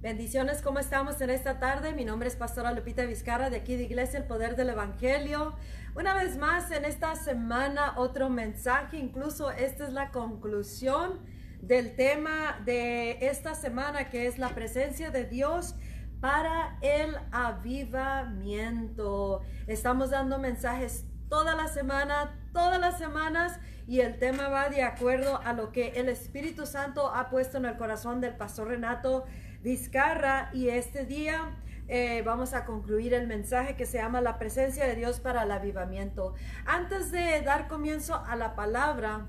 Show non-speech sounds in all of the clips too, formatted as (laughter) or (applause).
Bendiciones, ¿cómo estamos en esta tarde? Mi nombre es Pastora Lupita Vizcarra de aquí de Iglesia El Poder del Evangelio. Una vez más en esta semana otro mensaje, incluso esta es la conclusión del tema de esta semana que es la presencia de Dios para el avivamiento. Estamos dando mensajes toda la semana, todas las semanas y el tema va de acuerdo a lo que el Espíritu Santo ha puesto en el corazón del pastor Renato Vizcarra y este día eh, vamos a concluir el mensaje que se llama la presencia de Dios para el avivamiento. Antes de dar comienzo a la palabra,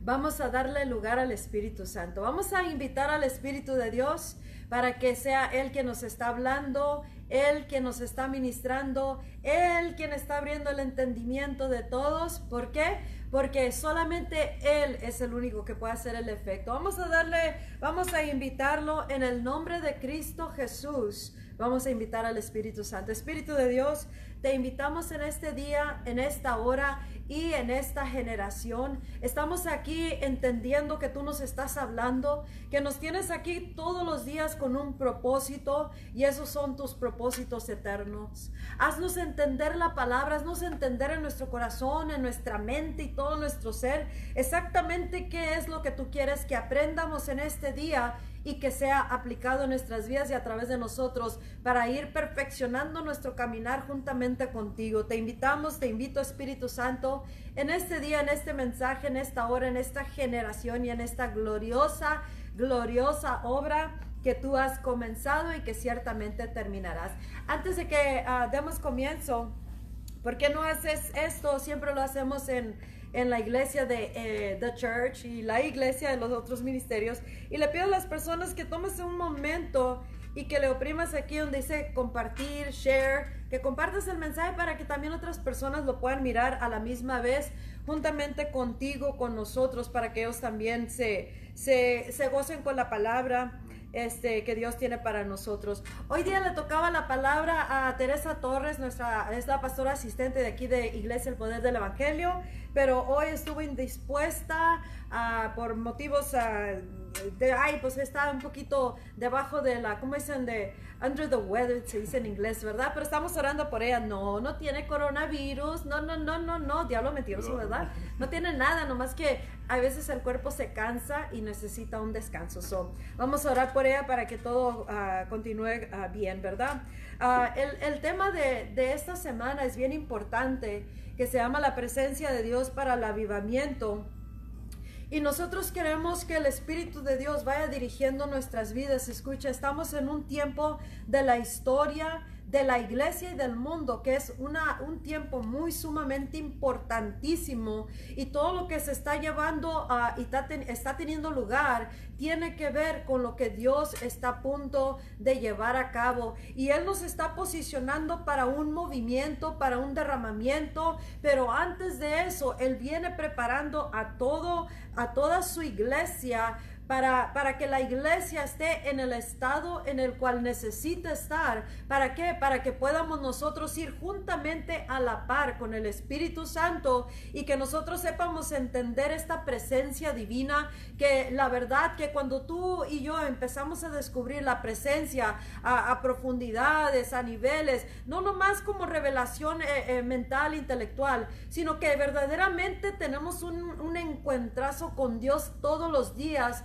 vamos a darle lugar al Espíritu Santo. Vamos a invitar al Espíritu de Dios para que sea Él quien nos está hablando, Él quien nos está ministrando, Él quien está abriendo el entendimiento de todos. ¿Por qué? Porque solamente Él es el único que puede hacer el efecto. Vamos a darle, vamos a invitarlo en el nombre de Cristo Jesús. Vamos a invitar al Espíritu Santo. Espíritu de Dios, te invitamos en este día, en esta hora y en esta generación. Estamos aquí entendiendo que tú nos estás hablando, que nos tienes aquí todos los días con un propósito y esos son tus propósitos eternos. Haznos entender la palabra, haznos entender en nuestro corazón, en nuestra mente y todo nuestro ser exactamente qué es lo que tú quieres que aprendamos en este día y que sea aplicado en nuestras vidas y a través de nosotros para ir perfeccionando nuestro caminar juntamente contigo. Te invitamos, te invito Espíritu Santo en este día, en este mensaje, en esta hora, en esta generación y en esta gloriosa, gloriosa obra que tú has comenzado y que ciertamente terminarás. Antes de que ah, demos comienzo, ¿por qué no haces esto? Siempre lo hacemos en en la iglesia de eh, The Church y la iglesia de los otros ministerios. Y le pido a las personas que tomes un momento y que le oprimas aquí donde dice compartir, share, que compartas el mensaje para que también otras personas lo puedan mirar a la misma vez, juntamente contigo, con nosotros, para que ellos también se, se, se gocen con la palabra este, que Dios tiene para nosotros. Hoy día le tocaba la palabra a Teresa Torres, nuestra, es la pastora asistente de aquí de Iglesia El Poder del Evangelio, pero hoy estuvo indispuesta uh, por motivos uh, de, ay, pues está un poquito debajo de la, ¿cómo dicen? De under the weather, se dice en inglés, ¿verdad? Pero estamos orando por ella. No, no tiene coronavirus. No, no, no, no, no. Diablo mentiroso, ¿verdad? No tiene nada, nomás que a veces el cuerpo se cansa y necesita un descanso. So, vamos a orar por ella para que todo uh, continúe uh, bien, ¿verdad? Uh, el, el, tema de, de esta semana es bien importante, que se llama la presencia de Dios para el avivamiento. Y nosotros queremos que el Espíritu de Dios vaya dirigiendo nuestras vidas. Escucha, estamos en un tiempo de la historia de la iglesia y del mundo, que es una, un tiempo muy sumamente importantísimo y todo lo que se está llevando uh, y está, está, teniendo lugar tiene que ver con lo que Dios está a punto de llevar a cabo. Y Él nos está posicionando para un movimiento, para un derramamiento, pero antes de eso, Él viene preparando a todo, a toda su iglesia para, para, que la iglesia esté en el estado en el cual necesita estar. ¿Para qué? Para que podamos nosotros ir juntamente a la par con el Espíritu Santo y que nosotros sepamos entender esta presencia divina, que la verdad que cuando tú y yo empezamos a descubrir la presencia a, a profundidades, a niveles, no nomás como revelación eh, eh, mental, intelectual, sino que verdaderamente tenemos un, un encuentrazo con Dios todos los días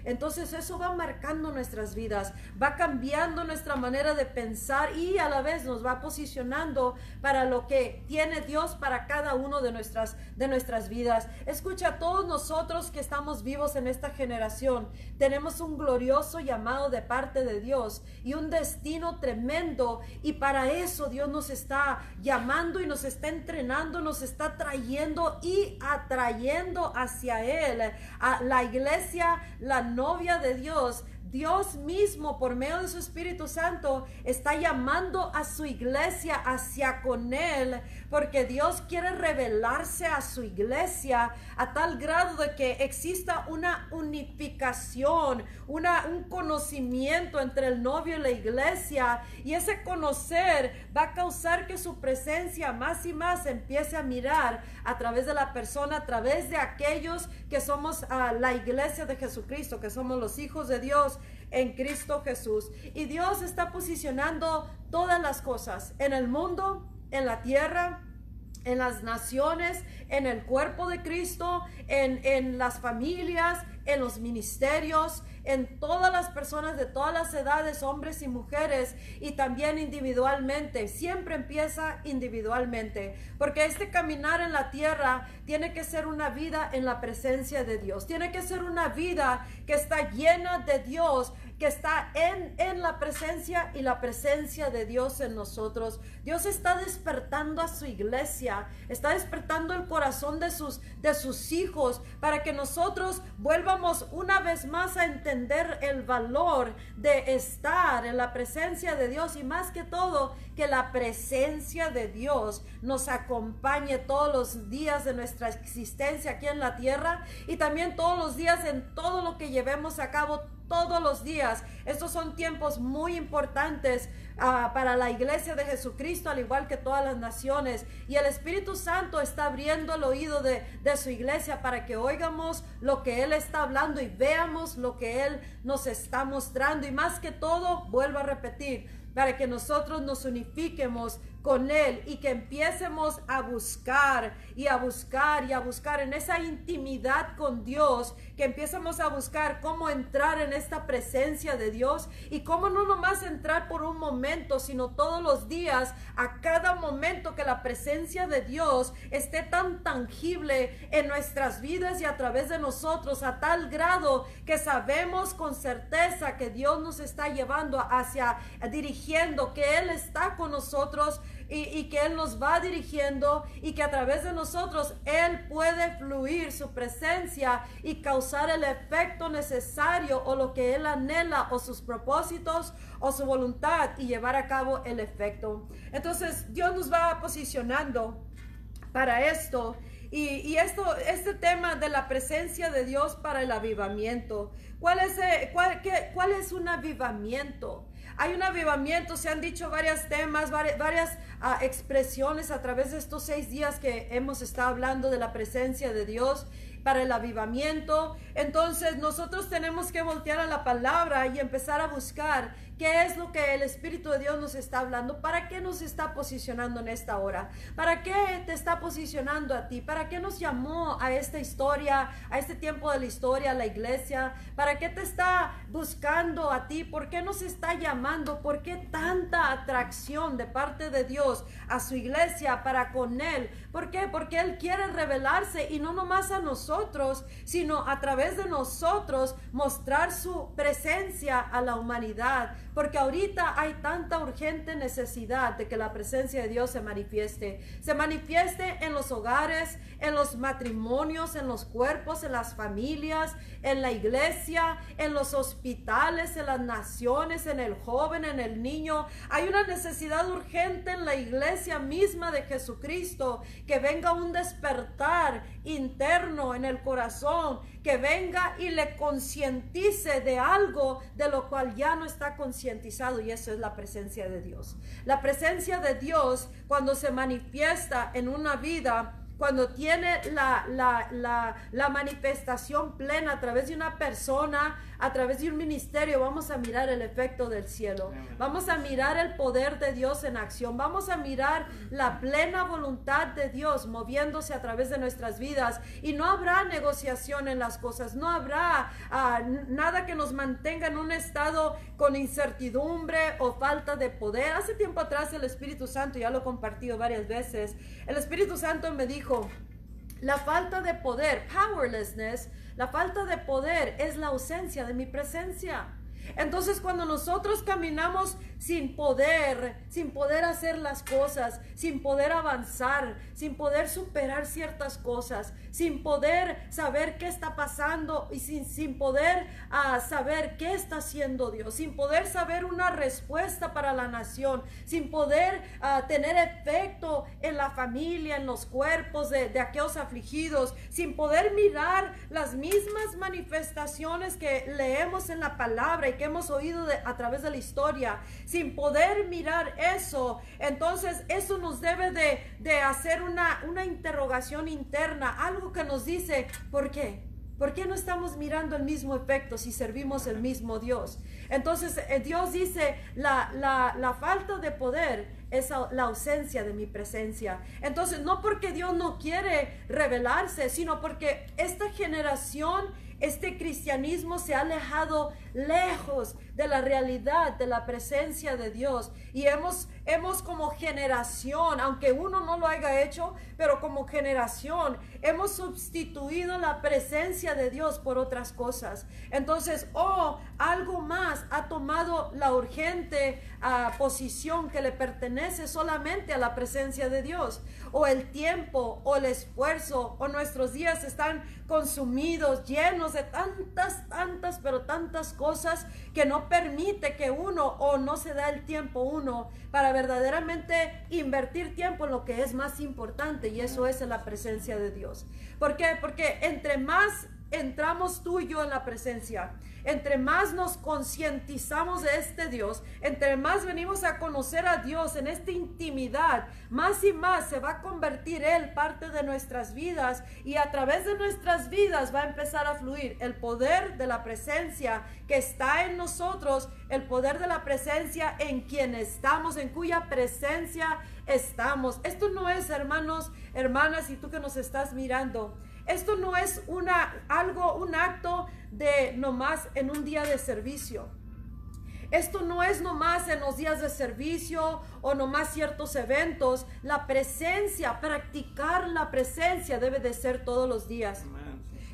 entonces eso va marcando nuestras vidas, va cambiando nuestra manera de pensar y a la vez nos va posicionando para lo que tiene Dios para cada uno de nuestras, de nuestras vidas. Escucha, todos nosotros que estamos vivos en esta generación, tenemos un glorioso llamado de parte de Dios y un destino tremendo y para eso Dios nos está llamando y nos está entrenando, nos está trayendo y atrayendo hacia Él. A la iglesia, la novia de Dios Dios mismo, por medio de su Espíritu Santo, está llamando a su iglesia hacia con Él, porque Dios quiere revelarse a su iglesia a tal grado de que exista una unificación, una, un conocimiento entre el novio y la iglesia, y ese conocer va a causar que su presencia más y más empiece a mirar a través de la persona, a través de aquellos que somos a la iglesia de Jesucristo, que somos los hijos de Dios en Cristo Jesús. Y Dios está posicionando todas las cosas en el mundo, en la tierra, en las naciones, en el cuerpo de Cristo, en, en las familias, en los ministerios, en todas las personas de todas las edades, hombres y mujeres, y también individualmente. Siempre empieza individualmente, porque este caminar en la tierra tiene que ser una vida en la presencia de Dios, tiene que ser una vida que está llena de Dios que está en, en la presencia y la presencia de Dios en nosotros. Dios está despertando a su iglesia, está despertando el corazón de sus, de sus hijos para que nosotros vuelvamos una vez más a entender el valor de estar en la presencia de Dios y más que todo que la presencia de Dios nos acompañe todos los días de nuestra existencia aquí en la tierra y también todos los días en todo lo que llevemos a cabo todos los días. Estos son tiempos muy importantes ah, para la iglesia de Jesucristo, al igual que todas las naciones. Y el Espíritu Santo está abriendo el oído de, de su iglesia para que oigamos lo que Él está hablando y veamos lo que Él nos está mostrando. Y más que todo, vuelvo a repetir, para que nosotros nos unifiquemos con Él y que empiecemos a buscar y a buscar y a buscar en esa intimidad con Dios, que empiecemos a buscar cómo entrar en esta presencia de Dios y cómo no nomás entrar por un momento, sino todos los días, a cada momento que la presencia de Dios esté tan tangible en nuestras vidas y a través de nosotros, a tal grado que sabemos con certeza que Dios nos está llevando hacia, dirigiendo, que Él está con nosotros y, que Él nos va dirigiendo y que a través de nosotros Él puede fluir su presencia y causar el efecto necesario o lo que Él anhela o sus propósitos o su voluntad y llevar a cabo el efecto. Entonces Dios nos va posicionando para esto. Y, esto, este tema de la presencia de Dios para el avivamiento. ¿Cuál es, eh, cuál, qué, cuál es un avivamiento? Hay un avivamiento, se han dicho varios temas, varias, ah, expresiones a través de estos seis días que hemos estado hablando de la presencia de Dios para el avivamiento. Entonces nosotros tenemos que voltear a la palabra y empezar a buscar ¿Qué es lo que el Espíritu de Dios nos está hablando? ¿Para qué nos está posicionando en esta hora? ¿Para qué te está posicionando a ti? ¿Para qué nos llamó a esta historia, a este tiempo de la historia, a la iglesia? ¿Para qué te está buscando a ti? ¿Por qué nos está llamando? ¿Por qué tanta atracción de parte de Dios a su iglesia para con Él? ¿Por qué? Porque Él quiere revelarse y no nomás a nosotros, sino a través de nosotros mostrar su presencia a la humanidad porque ahorita hay tanta urgente necesidad de que la presencia de Dios se manifieste. Se manifieste en los hogares, en los matrimonios, en los cuerpos, en las familias, en la iglesia, en los hospitales, en las naciones, en el joven, en el niño. Hay una necesidad urgente en la iglesia misma de Jesucristo, que venga un despertar interno en el corazón, que venga y le concientice de algo de lo cual ya no está concientizado y eso es la presencia de Dios. La presencia de Dios cuando se manifiesta en una vida cuando tiene la, la, la, manifestación plena a través de una persona, a través de un ministerio, vamos a mirar el efecto del cielo. Vamos a mirar el poder de Dios en acción. Vamos a mirar la plena voluntad de Dios moviéndose a través de nuestras vidas. Y no habrá negociación en las cosas. No habrá ah, nada que nos mantenga en un estado con incertidumbre o falta de poder. Hace tiempo atrás el Espíritu Santo, ya lo he compartido varias veces, el Espíritu Santo me dijo, la falta de poder, powerlessness, la falta de poder es la ausencia de mi presencia. Entonces cuando nosotros caminamos sin poder, sin poder hacer las cosas, sin poder avanzar, sin poder superar ciertas cosas, sin poder saber qué está pasando y sin, sin poder uh, saber qué está haciendo Dios, sin poder saber una respuesta para la nación, sin poder uh, tener efecto en la familia, en los cuerpos de, de aquellos afligidos, sin poder mirar las mismas manifestaciones que leemos en la palabra que hemos oído a través de la historia, sin poder mirar eso, entonces eso nos debe de, hacer una, una interrogación interna, algo que nos dice, ¿por qué? ¿Por qué no estamos mirando el mismo efecto si servimos el mismo Dios? Entonces eh, Dios dice, la, la, la falta de poder es la ausencia de mi presencia. Entonces, no porque Dios no quiere revelarse, sino porque esta generación este cristianismo se ha alejado lejos de la realidad, de la presencia de Dios. Y hemos, hemos como generación, aunque uno no lo haya hecho, pero como generación, hemos sustituido la presencia de Dios por otras cosas. Entonces, oh, algo más ha tomado la urgente ah, posición que le pertenece solamente a la presencia de Dios. O el tiempo, o el esfuerzo, o nuestros días están consumidos, llenos de tantas, tantas, pero tantas cosas que no permite que uno o no se da el tiempo uno para verdaderamente invertir tiempo en lo que es más importante y eso es en la presencia de Dios. ¿Por qué? Porque entre más entramos tú y yo en la presencia, entre más nos concientizamos de este Dios, entre más venimos a conocer a Dios en esta intimidad, más y más se va a convertir Él parte de nuestras vidas y a través de nuestras vidas va a empezar a fluir el poder de la presencia que está en nosotros, el poder de la presencia en quien estamos, en cuya presencia estamos. Esto no es, hermanos, hermanas, y tú que nos estás mirando, esto no es una, algo, un acto de nomás en un día de servicio. Esto no es nomás en los días de servicio o nomás ciertos eventos. La presencia, practicar la presencia debe de ser todos los días.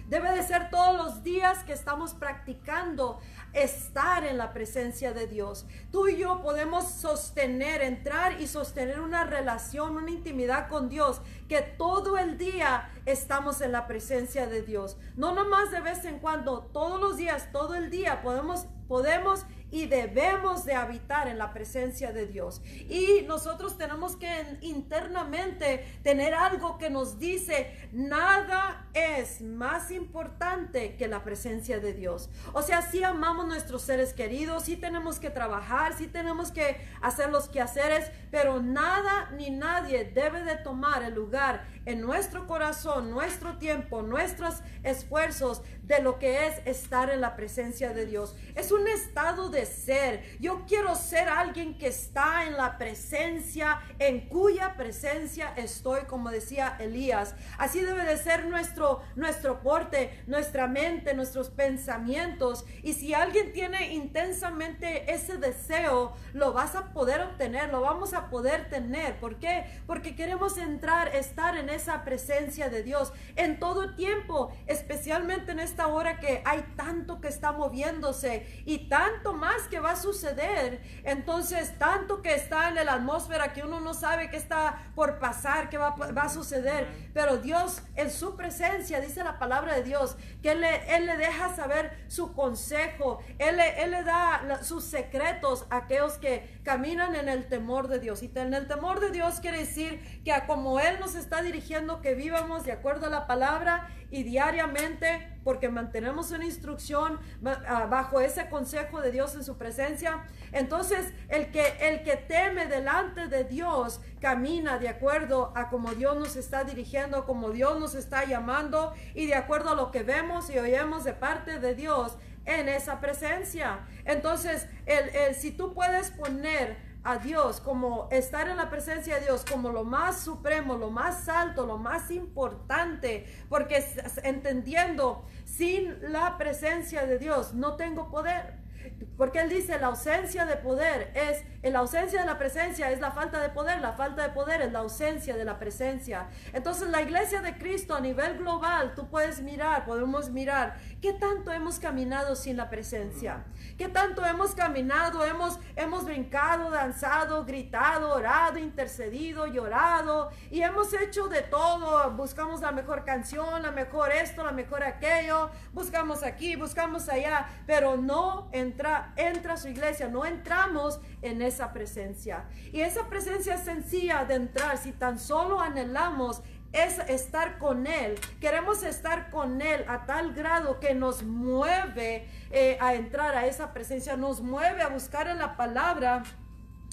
Debe de ser todos los días que estamos practicando estar en la presencia de Dios. Tú y yo podemos sostener, entrar y sostener una relación, una intimidad con Dios, que todo el día estamos en la presencia de Dios. No nomás de vez en cuando, todos los días, todo el día podemos podemos y debemos de habitar en la presencia de Dios. Y nosotros tenemos que internamente tener algo que nos dice, nada es más importante que la presencia de Dios. O sea, si amamos nuestros seres queridos, si tenemos que trabajar, si tenemos que hacer los quehaceres, pero nada ni nadie debe de tomar el lugar en nuestro corazón, nuestro tiempo, nuestros esfuerzos de lo que es estar en la presencia de Dios. Es un estado de ser. Yo quiero ser alguien que está en la presencia, en cuya presencia estoy, como decía Elías. Así debe de ser nuestro, nuestro porte, nuestra mente, nuestros pensamientos. Y si alguien tiene intensamente ese deseo, lo vas a poder obtener, lo vamos a poder tener. ¿Por qué? Porque queremos entrar, estar en esa presencia de Dios en todo tiempo, especialmente en esta hora que hay tanto que está moviéndose y tanto más que va a suceder. Entonces, tanto que está en la atmósfera que uno no sabe qué está por pasar, qué va, a suceder. Pero Dios, en su presencia, dice la palabra de Dios, que Él le, él le deja saber su consejo, Él, él le da sus secretos a aquellos que caminan en el temor de Dios. Y en el temor de Dios quiere decir que como Él nos está dirigiendo, que vivamos de acuerdo a la palabra y diariamente, porque mantenemos una instrucción ah, bajo ese consejo de Dios en su presencia. Entonces, el que, el que teme delante de Dios camina de acuerdo a como Dios nos está dirigiendo, como Dios nos está llamando y de acuerdo a lo que vemos y oímos de parte de Dios en esa presencia. Entonces, el, el, si tú puedes poner a Dios, como estar en la presencia de Dios, como lo más supremo, lo más alto, lo más importante, porque entendiendo, sin la presencia de Dios no tengo poder. Porque Él dice, la ausencia de poder es, la ausencia de la presencia es la falta de poder, la falta de poder es la ausencia de la presencia. Entonces la iglesia de Cristo a nivel global, tú puedes mirar, podemos mirar, ¿qué tanto hemos caminado sin la presencia? ¿Qué tanto hemos caminado? Hemos, hemos brincado, danzado, gritado, orado, intercedido, llorado y hemos hecho de todo. Buscamos la mejor canción, la mejor esto, la mejor aquello, buscamos aquí, buscamos allá, pero no entra, entra a su iglesia, no entramos en esa presencia. Y esa presencia sencilla de entrar, si tan solo anhelamos es estar con Él. Queremos estar con Él a tal grado que nos mueve eh, a entrar a esa presencia, nos mueve a buscar en la palabra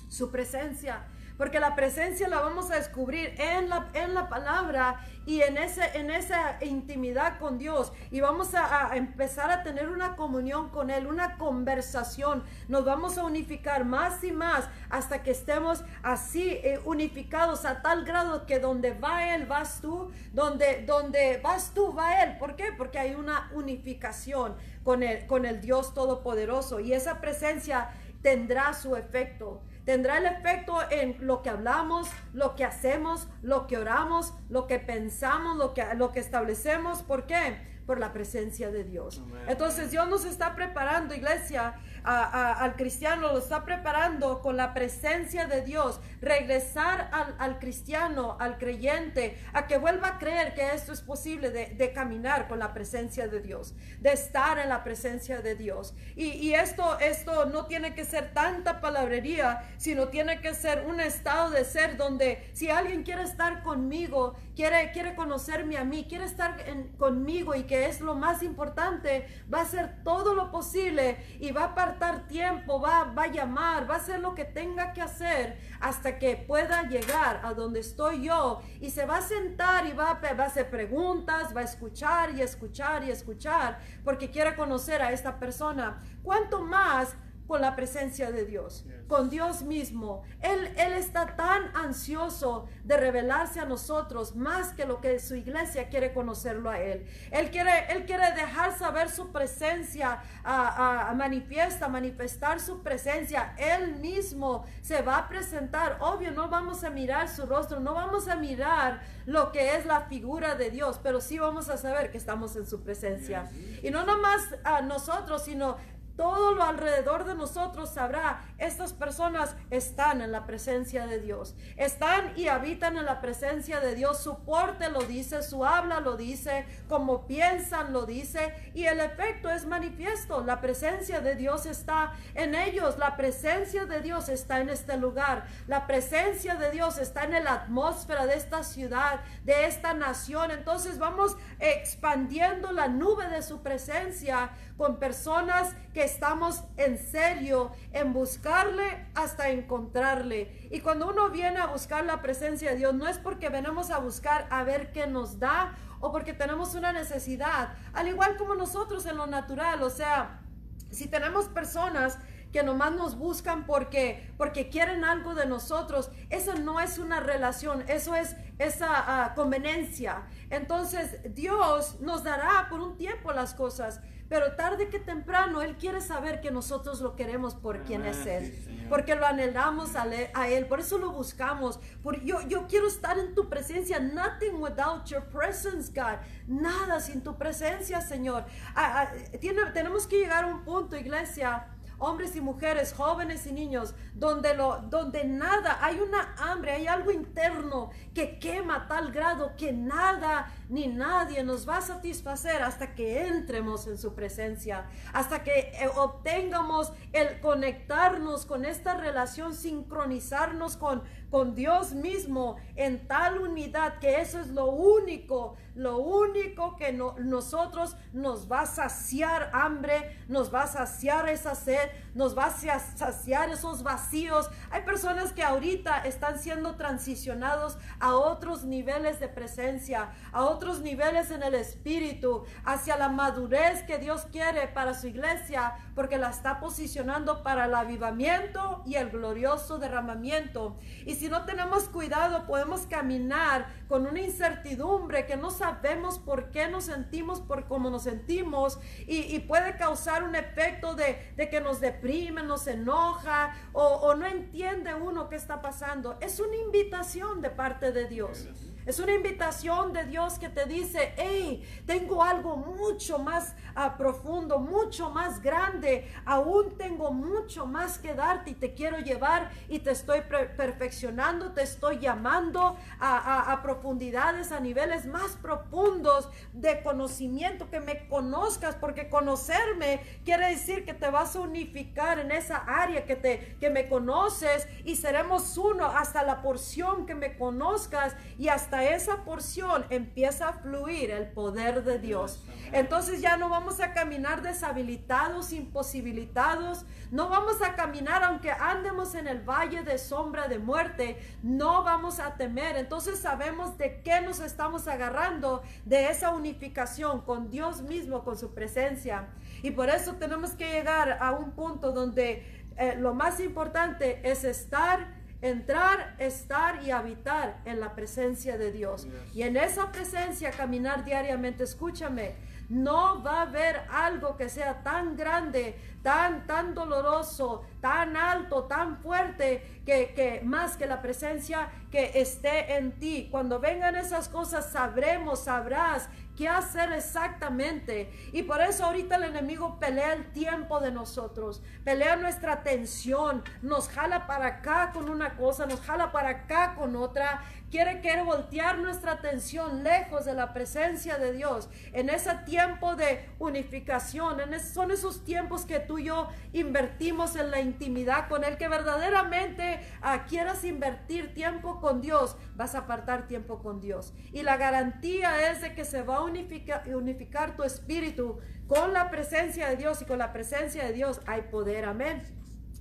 su presencia. porque la presencia la vamos a descubrir en la, en la palabra y en, ese, en esa intimidad con Dios. Y vamos a, empezar a tener una comunión con Él, una conversación. Nos vamos a unificar más y más hasta que estemos así eh, unificados a tal grado que donde va Él, vas tú, donde, donde vas tú, va Él. ¿Por qué? Porque hay una unificación con el, con el Dios Todopoderoso y esa presencia tendrá su efecto tendrá el efecto en lo que hablamos, lo que hacemos, lo que oramos, lo que pensamos, lo que, lo que establecemos. ¿Por qué? Por la presencia de Dios. Entonces Dios nos está preparando, iglesia, al cristiano, lo está preparando con la presencia de Dios. Regresar al, cristiano, al creyente, a que vuelva a creer que esto es posible de, caminar con la presencia de Dios, de estar en la presencia de Dios. Y, esto, esto no tiene que ser tanta palabrería, sino tiene que ser un estado de ser donde si alguien quiere estar conmigo, quiere, quiere conocerme a mí, quiere estar conmigo y que es lo más importante, va a hacer todo lo posible y va a partir tiempo, va, va a llamar, va a hacer lo que tenga que hacer hasta que pueda llegar a donde estoy yo y se va a sentar y va, va a hacer preguntas, va a escuchar y escuchar y escuchar porque quiere conocer a esta persona. ¿Cuánto más con la presencia de Dios, con Dios mismo. Él, él está tan ansioso de revelarse a nosotros más que lo que su iglesia quiere conocerlo a Él. Él quiere, él quiere dejar saber su presencia, a, manifiesta, manifestar su presencia. Él mismo se va a presentar. Obvio, no vamos a mirar su rostro, no vamos a mirar lo que es la figura de Dios, pero sí vamos a saber que estamos en su presencia. Y no nomás a nosotros, sino todo lo alrededor de nosotros sabrá, estas personas están en la presencia de Dios, están y habitan en la presencia de Dios, su porte lo dice, su habla lo dice, como piensan lo dice, y el efecto es manifiesto, la presencia de Dios está en ellos, la presencia de Dios está en este lugar, la presencia de Dios está en la atmósfera de esta ciudad, de esta nación, entonces vamos expandiendo la nube de su presencia con personas que estamos en serio en buscarle hasta encontrarle. Y cuando uno viene a buscar la presencia de Dios, no es porque venimos a buscar a ver qué nos da o porque tenemos una necesidad, al igual como nosotros en lo natural, o sea, si tenemos personas que nomás nos buscan porque, porque quieren algo de nosotros, eso no es una relación, eso es esa ah, conveniencia. Entonces Dios nos dará por un tiempo las cosas, pero tarde que temprano Él quiere saber que nosotros lo queremos por quien es Él. porque lo anhelamos a, Él. Por eso lo buscamos. Porque yo, yo quiero estar en tu presencia. Nothing without your presence, God. Nada sin tu presencia, Señor. Ah, ah, tiene, tenemos que llegar a un punto, iglesia hombres y mujeres, jóvenes y niños, donde, lo, donde nada, hay una hambre, hay algo interno que quema tal grado que nada ni nadie nos va a satisfacer hasta que entremos en su presencia, hasta que eh, obtengamos el conectarnos con esta relación, sincronizarnos con, con Dios mismo en tal unidad que eso es lo único, lo único que nosotros nos va a saciar hambre, nos va a saciar esa sed, nos va a saciar esos vacíos. Hay personas que ahorita están siendo transicionados a otros niveles de presencia, a otros niveles en el espíritu, hacia la madurez que Dios quiere para su iglesia, porque la está posicionando para el avivamiento y el glorioso derramamiento. Y si no tenemos cuidado, podemos caminar con una incertidumbre que no sabemos por qué nos sentimos, por cómo nos sentimos, y, puede causar un efecto de, que nos deprime, nos enoja o, no entiende uno qué está pasando. Es una invitación de parte de Dios. Es una invitación de Dios que te dice, hey, tengo algo mucho más ah, profundo, mucho más grande, aún tengo mucho más que darte y te quiero llevar y te estoy perfeccionando, te estoy llamando a, a, profundidades, a niveles más profundos de conocimiento, que me conozcas, porque conocerme quiere decir que te vas a unificar en esa área que, te, que me conoces y seremos uno hasta la porción que me conozcas y hasta esa porción empieza a fluir el poder de Dios. Entonces ya no vamos a caminar deshabilitados, imposibilitados, no vamos a caminar aunque andemos en el valle de sombra de muerte, no vamos a temer. Entonces sabemos de qué nos estamos agarrando, de esa unificación con Dios mismo, con su presencia. Y por eso tenemos que llegar a un punto donde eh, lo más importante es estar entrar, estar y habitar en la presencia de Dios. Y en esa presencia caminar diariamente, escúchame, no va a haber algo que sea tan grande, tan, tan doloroso, tan alto, tan fuerte, que, que, más que la presencia que esté en ti. Cuando vengan esas cosas, sabremos, sabrás qué hacer exactamente. Y por eso ahorita el enemigo pelea el tiempo de nosotros, pelea nuestra atención, nos jala para acá con una cosa, nos jala para acá con otra. Quiere, quiere voltear nuestra atención lejos de la presencia de Dios. En ese tiempo de unificación, en son esos tiempos que tú y yo invertimos en la intimidad con Él, que verdaderamente ah, quieras invertir tiempo con Dios, vas a apartar tiempo con Dios. Y la garantía es de que se va a unificar, tu espíritu con la presencia de Dios y con la presencia de Dios hay poder. Amén.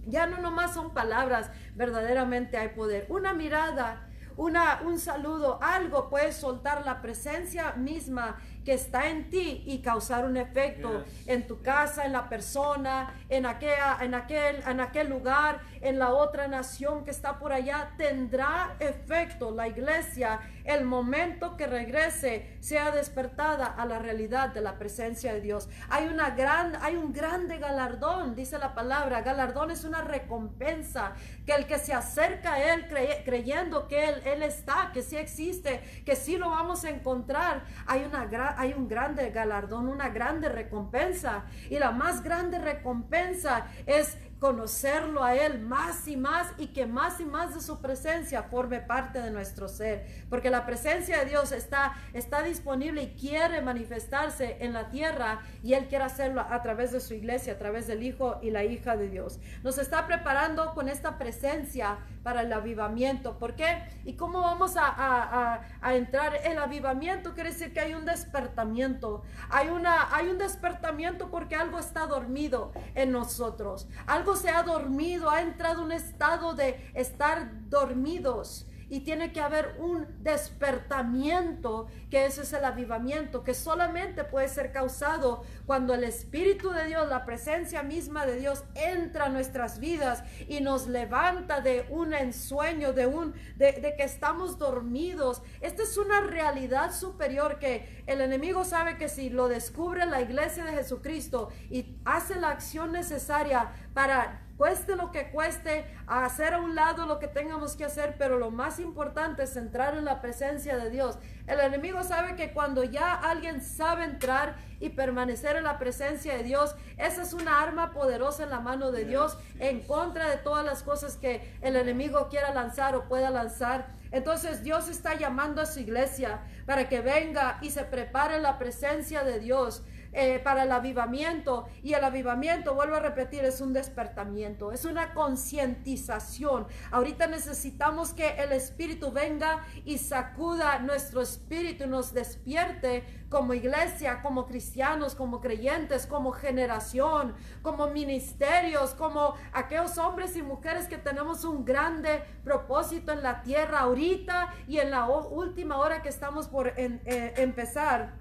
Ya no nomás son palabras, verdaderamente hay poder. Una mirada, una, un saludo, algo puede soltar la presencia misma que está en ti y causar un efecto en tu casa, en la persona, en, aquella, en, aquel, en aquel lugar, en la otra nación que está por allá. Tendrá efecto la iglesia el momento que regrese sea despertada a la realidad de la presencia de Dios. Hay, una gran, hay un grande galardón, dice la palabra. Galardón es una recompensa que el que se acerca a Él creyendo que él, él está, que sí existe, que sí lo vamos a encontrar, hay una gran hay un grande galardón, una grande recompensa. Y la más grande recompensa es conocerlo a Él más y más y que más y más de su presencia forme parte de nuestro ser. Porque la presencia de Dios está, está disponible y quiere manifestarse en la tierra y Él quiere hacerlo a través de su iglesia, a través del Hijo y la hija de Dios. Nos está preparando con esta presencia para el avivamiento. ¿Por qué? ¿Y cómo vamos a, a, a, entrar? El avivamiento quiere decir que hay un despertamiento. Hay, una, hay un despertamiento porque algo está dormido en nosotros. Algo se ha dormido, ha entrado un estado de estar dormidos y tiene que haber un despertamiento, que ese es el avivamiento, que solamente puede ser causado cuando el Espíritu de Dios, la presencia misma de Dios entra a nuestras vidas y nos levanta de un ensueño, de un de, de que estamos dormidos. Esta es una realidad superior que el enemigo sabe que si lo descubre la iglesia de Jesucristo y hace la acción necesaria para cueste lo que cueste, a hacer a un lado lo que tengamos que hacer, pero lo más importante es entrar en la presencia de Dios. El enemigo sabe que cuando ya alguien sabe entrar y permanecer en la presencia de Dios, esa es una arma poderosa en la mano de Dios en contra de todas las cosas que el enemigo quiera lanzar o pueda lanzar. Entonces Dios está llamando a su iglesia para que venga y se prepare en la presencia de Dios eh, para el avivamiento. Y el avivamiento, vuelvo a repetir, es un despertamiento, es una concientización. Ahorita necesitamos que el Espíritu venga y sacuda nuestro espíritu y nos despierte como iglesia, como cristianos, como creyentes, como generación, como ministerios, como aquellos hombres y mujeres que tenemos un grande propósito en la tierra ahorita y en la última hora que estamos por eh, empezar.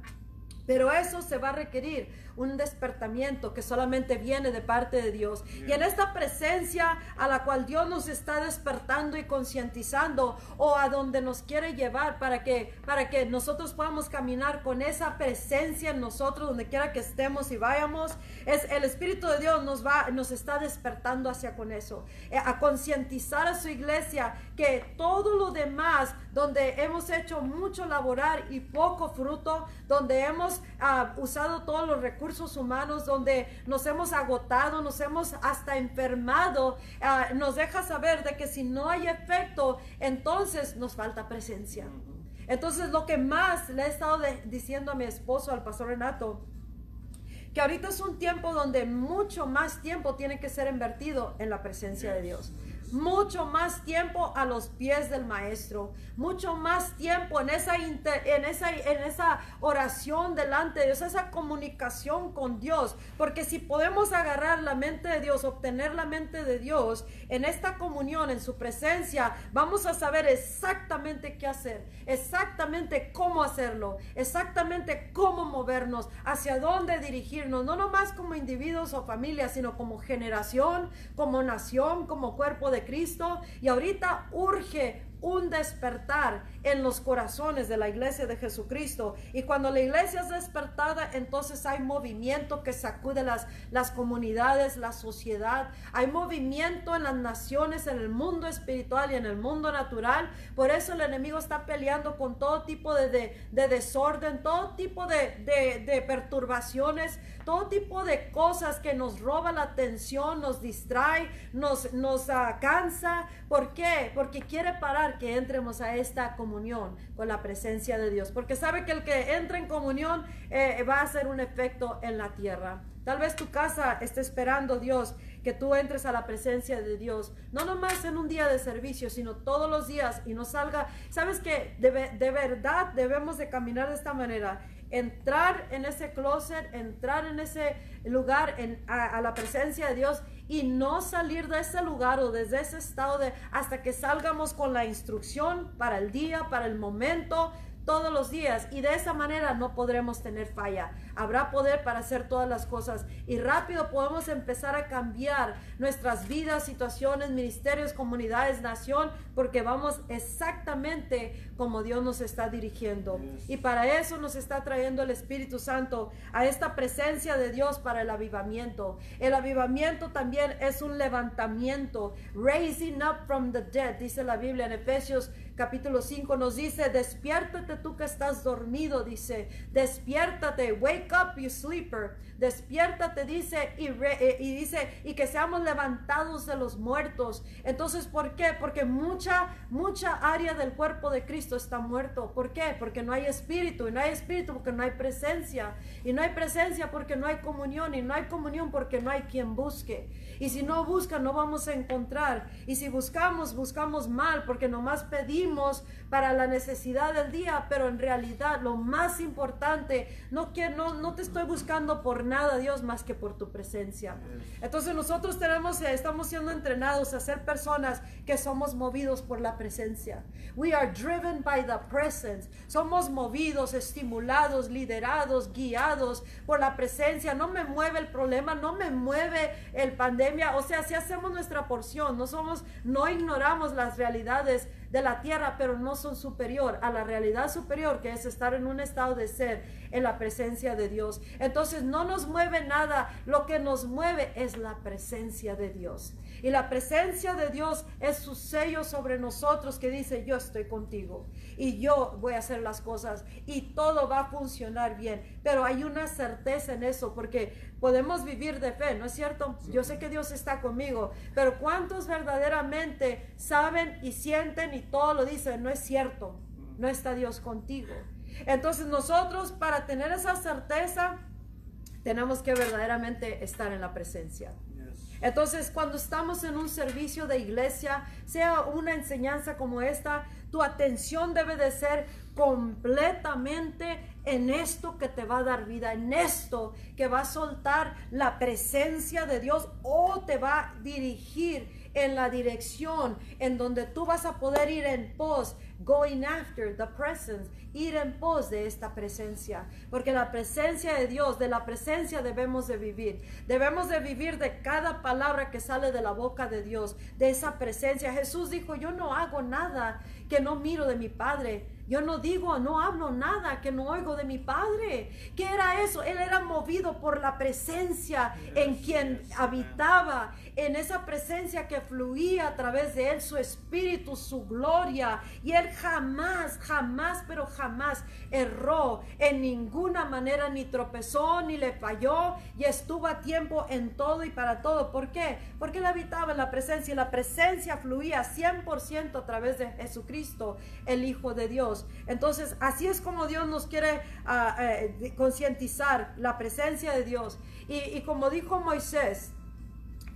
Pero eso se va a requerir un despertamiento que solamente viene de parte de Dios. Y en esta presencia a la cual Dios nos está despertando y concientizando o a donde nos quiere llevar para que para que nosotros podamos caminar con esa presencia en nosotros donde quiera que estemos y vayamos, es el espíritu de Dios nos va nos está despertando hacia con eso, eh, a concientizar a su iglesia que todo lo demás donde hemos hecho mucho laborar y poco fruto, donde hemos ah, usado todos los recursos recursos humanos donde nos hemos agotado, nos hemos hasta enfermado, ah, nos deja saber de que si no hay efecto, entonces nos falta presencia. Entonces lo que más le he estado diciendo a mi esposo, al pastor Renato, que ahorita es un tiempo donde mucho más tiempo tiene que ser invertido en la presencia de Dios. Mucho más tiempo a los pies del maestro, mucho más tiempo en esa, en esa, en esa oración delante de Dios, esa comunicación con Dios, porque si podemos agarrar la mente de Dios, obtener la mente de Dios en esta comunión, en su presencia, vamos a saber exactamente qué hacer, exactamente cómo hacerlo, exactamente cómo movernos, hacia dónde dirigirnos, no nomás como individuos o familias, sino como generación, como nación, como cuerpo de Cristo. Y ahorita urge un despertar en los corazones de la iglesia de Jesucristo. Y cuando la iglesia es despertada, entonces hay movimiento que sacude las, las comunidades, la sociedad. Hay movimiento en las naciones, en el mundo espiritual y en el mundo natural. Por eso el enemigo está peleando con todo tipo de, de, desorden, todo tipo de, de, perturbaciones, todo tipo de cosas que nos roba la atención, nos distrae, nos, nos uh, cansa. ¿Por qué? Porque quiere parar que entremos a esta comunión con la presencia de Dios, porque sabe que el que entra en comunión eh, va a hacer un efecto en la tierra. Tal vez tu casa esté esperando Dios que tú entres a la presencia de Dios, no nomás en un día de servicio, sino todos los días y no salga. Sabes que de, de verdad debemos de caminar de esta manera entrar en ese closet, entrar en ese lugar, en, a, la presencia de Dios y no salir de ese lugar o desde ese estado de hasta que salgamos con la instrucción para el día, para el momento, todos los días y de esa manera no podremos tener falla. Habrá poder para hacer todas las cosas y rápido podemos empezar a cambiar nuestras vidas, situaciones, ministerios, comunidades, nación, porque vamos exactamente como Dios nos está dirigiendo. Y para eso nos está trayendo el Espíritu Santo a esta presencia de Dios para el avivamiento. El avivamiento también es un levantamiento, raising up from the dead, dice la Biblia en Efesios capítulo 5 nos dice, despiértate tú que estás dormido, dice, despiértate, wake up you sleeper, despiértate, dice, y, eh, y, dice, y que seamos levantados de los muertos. Entonces, ¿por qué? Porque mucha, mucha área del cuerpo de Cristo está muerto. ¿Por qué? Porque no hay espíritu, y no hay espíritu porque no hay presencia, y no hay presencia porque no hay comunión, y no hay comunión porque no hay quien busque. Y si no busca, no vamos a encontrar. Y si buscamos, buscamos mal porque nomás pedimos para la necesidad del día, pero en realidad lo más importante, no, que, no, no te estoy buscando por nada, Dios, más que por tu presencia. Entonces nosotros tenemos, eh, estamos siendo entrenados a ser personas que somos movidos por la presencia. We are driven by the presence. Somos movidos, estimulados, liderados, guiados por la presencia. No me mueve el problema, no me mueve el pandemia. O sea, si hacemos nuestra porción, no somos, no ignoramos las realidades de la tierra, pero no son superior a la realidad superior que es estar en un estado de ser en la presencia de Dios. Entonces no nos mueve nada, lo que nos mueve es la presencia de Dios. Y la presencia de Dios es su sello sobre nosotros que dice, yo estoy contigo y yo voy a hacer las cosas y todo va a funcionar bien. Pero hay una certeza en eso porque podemos vivir de fe, ¿no es cierto? Yo sé que Dios está conmigo, pero ¿cuántos verdaderamente saben y sienten y todo lo dicen? No es cierto, no está Dios contigo. Entonces nosotros para tener esa certeza tenemos que verdaderamente estar en la presencia. Entonces, cuando estamos en un servicio de iglesia, sea una enseñanza como esta, tu atención debe de ser completamente en esto que te va a dar vida, en esto que va a soltar la presencia de Dios o te va a dirigir en la dirección en donde tú vas a poder ir en pos, going after the presence, ir en pos de esta presencia, porque la presencia de Dios, de la presencia debemos de vivir. Debemos de vivir de cada palabra que sale de la boca de Dios, de esa presencia. Jesús dijo, "Yo no hago nada que no miro de mi Padre." Yo no digo, no hablo nada que no oigo de mi Padre. ¿Qué era eso? Él era movido por la presencia en quien habitaba, en esa presencia que fluía a través de él, su espíritu, su gloria. Y él jamás, jamás, pero jamás erró en ninguna manera, ni tropezó, ni le falló, y estuvo a tiempo en todo y para todo. ¿Por qué? Porque él habitaba en la presencia y la presencia fluía 100% a través de Jesucristo, el Hijo de Dios. Entonces, así es como Dios nos quiere ah, eh, concientizar la presencia de Dios. Y, como dijo Moisés,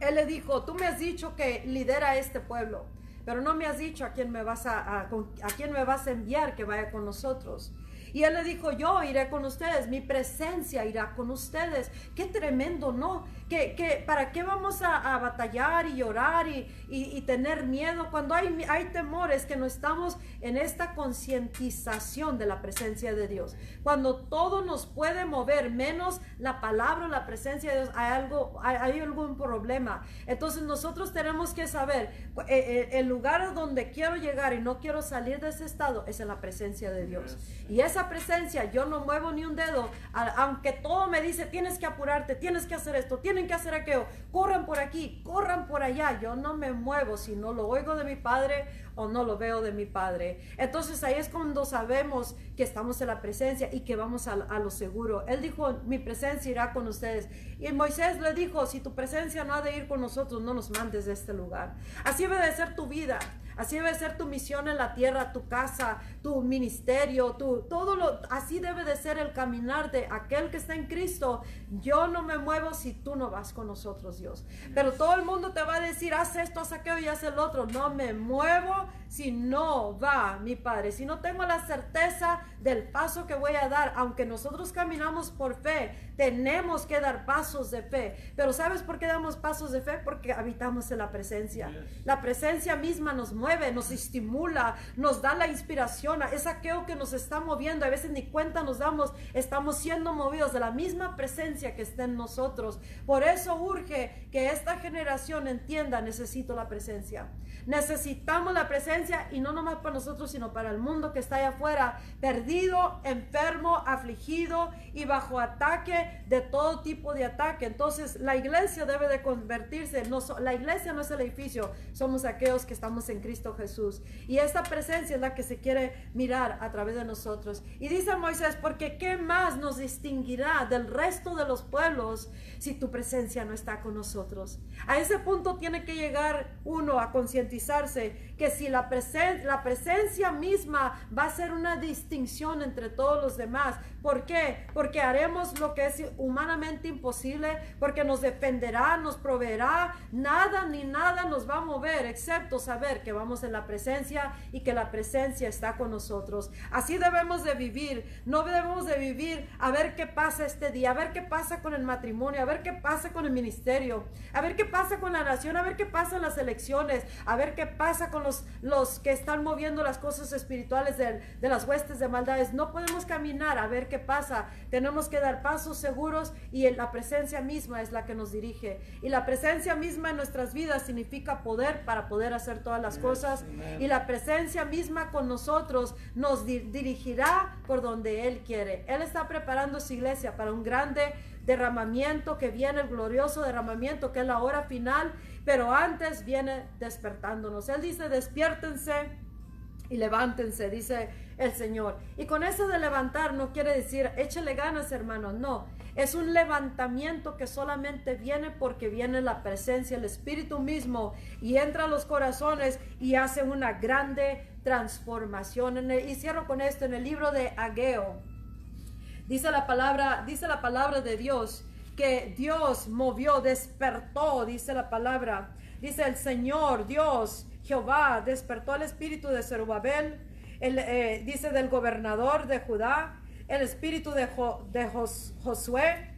Él le dijo, tú me has dicho que lidera este pueblo, pero no me has dicho a quién me vas a, a, quién me vas a enviar que vaya con nosotros. Y él le dijo, yo iré con ustedes, mi presencia irá con ustedes. Qué tremendo, ¿no? Que, ¿Para qué vamos a, batallar y llorar y, y, tener miedo cuando hay, hay temores que no estamos en esta concientización de la presencia de Dios? Cuando todo nos puede mover, menos la palabra, la presencia de Dios, hay, algo, hay, algún problema. Entonces nosotros tenemos que saber, eh, eh, el lugar donde quiero llegar y no quiero salir de ese estado es en la presencia de Dios. Y esa presencia, yo no muevo ni un dedo, aunque todo me dice, tienes que apurarte, tienes que hacer esto, tienen que hacer aquello, corran por aquí, corran por allá, yo no me muevo si no lo oigo de mi Padre o no lo veo de mi Padre. Entonces ahí es cuando sabemos que estamos en la presencia y que vamos a, a lo seguro. Él dijo, mi presencia irá con ustedes. Y Moisés le dijo, si tu presencia no ha de ir con nosotros, no nos mandes de este lugar. Así debe de ser tu vida. Así debe ser tu misión en la tierra, tu casa, tu ministerio, tu, todo lo, así debe de ser el caminar de aquel que está en Cristo. Yo no me muevo si tú no vas con nosotros, Dios. Pero todo el mundo te va a decir, haz esto, haz aquello y haz el otro. No me muevo si no va mi Padre. Si no tengo la certeza del paso que voy a dar, aunque nosotros caminamos por fe, tenemos que dar pasos de fe. Pero ¿sabes por qué damos pasos de fe? Porque habitamos en la presencia. La presencia misma nos mueve nos estimula, nos da la inspiración, es aquello que nos está moviendo, a veces ni cuenta nos damos, estamos siendo movidos de la misma presencia que está en nosotros. Por eso urge que esta generación entienda, necesito la presencia. Necesitamos la presencia y no nomás para nosotros, sino para el mundo que está allá afuera, perdido, enfermo, afligido y bajo ataque de todo tipo de ataque. Entonces la iglesia debe de convertirse, no, la iglesia no es el edificio, somos aquellos que estamos en Cristo Jesús. Y esta presencia es la que se quiere mirar a través de nosotros. Y dice Moisés, porque ¿qué más nos distinguirá del resto de los pueblos si tu presencia no está con nosotros? A ese punto tiene que llegar uno a concientizarse que si la, la presencia misma va a ser una distinción entre todos los demás. ¿Por qué? Porque haremos lo que es humanamente imposible, porque nos defenderá, nos proveerá, nada ni nada nos va a mover, excepto saber que vamos en la presencia y que la presencia está con nosotros. Así debemos de vivir, no debemos de vivir a ver qué pasa este día, a ver qué pasa con el matrimonio, a ver qué pasa con el ministerio, a ver qué pasa con la nación, a ver qué pasa en las elecciones, a ver qué pasa con los, que están moviendo las cosas espirituales de, de las huestes de maldades. No podemos caminar a ver qué pasa. Tenemos que dar pasos seguros y la presencia misma es la que nos dirige. Y la presencia misma en nuestras vidas significa poder para poder hacer todas las cosas. Y la presencia misma con nosotros nos dirigirá por donde Él quiere. Él está preparando su iglesia para un grande derramamiento que viene, el glorioso derramamiento que es la hora final, pero antes viene despertándonos. Él dice, despiértense y levántense, dice el Señor. Y con eso de levantar no quiere decir échele ganas, hermanos, no. Es un levantamiento que solamente viene porque viene la presencia, el Espíritu mismo y entra a los corazones y hace una grande transformación. y cierro con esto en el libro de Ageo. Dice la palabra, dice la palabra de Dios que Dios movió, despertó, dice la palabra. Dice el Señor, Dios, Jehová, despertó el espíritu de Zerubabel, el, eh, dice del gobernador de Judá, el espíritu de, Josué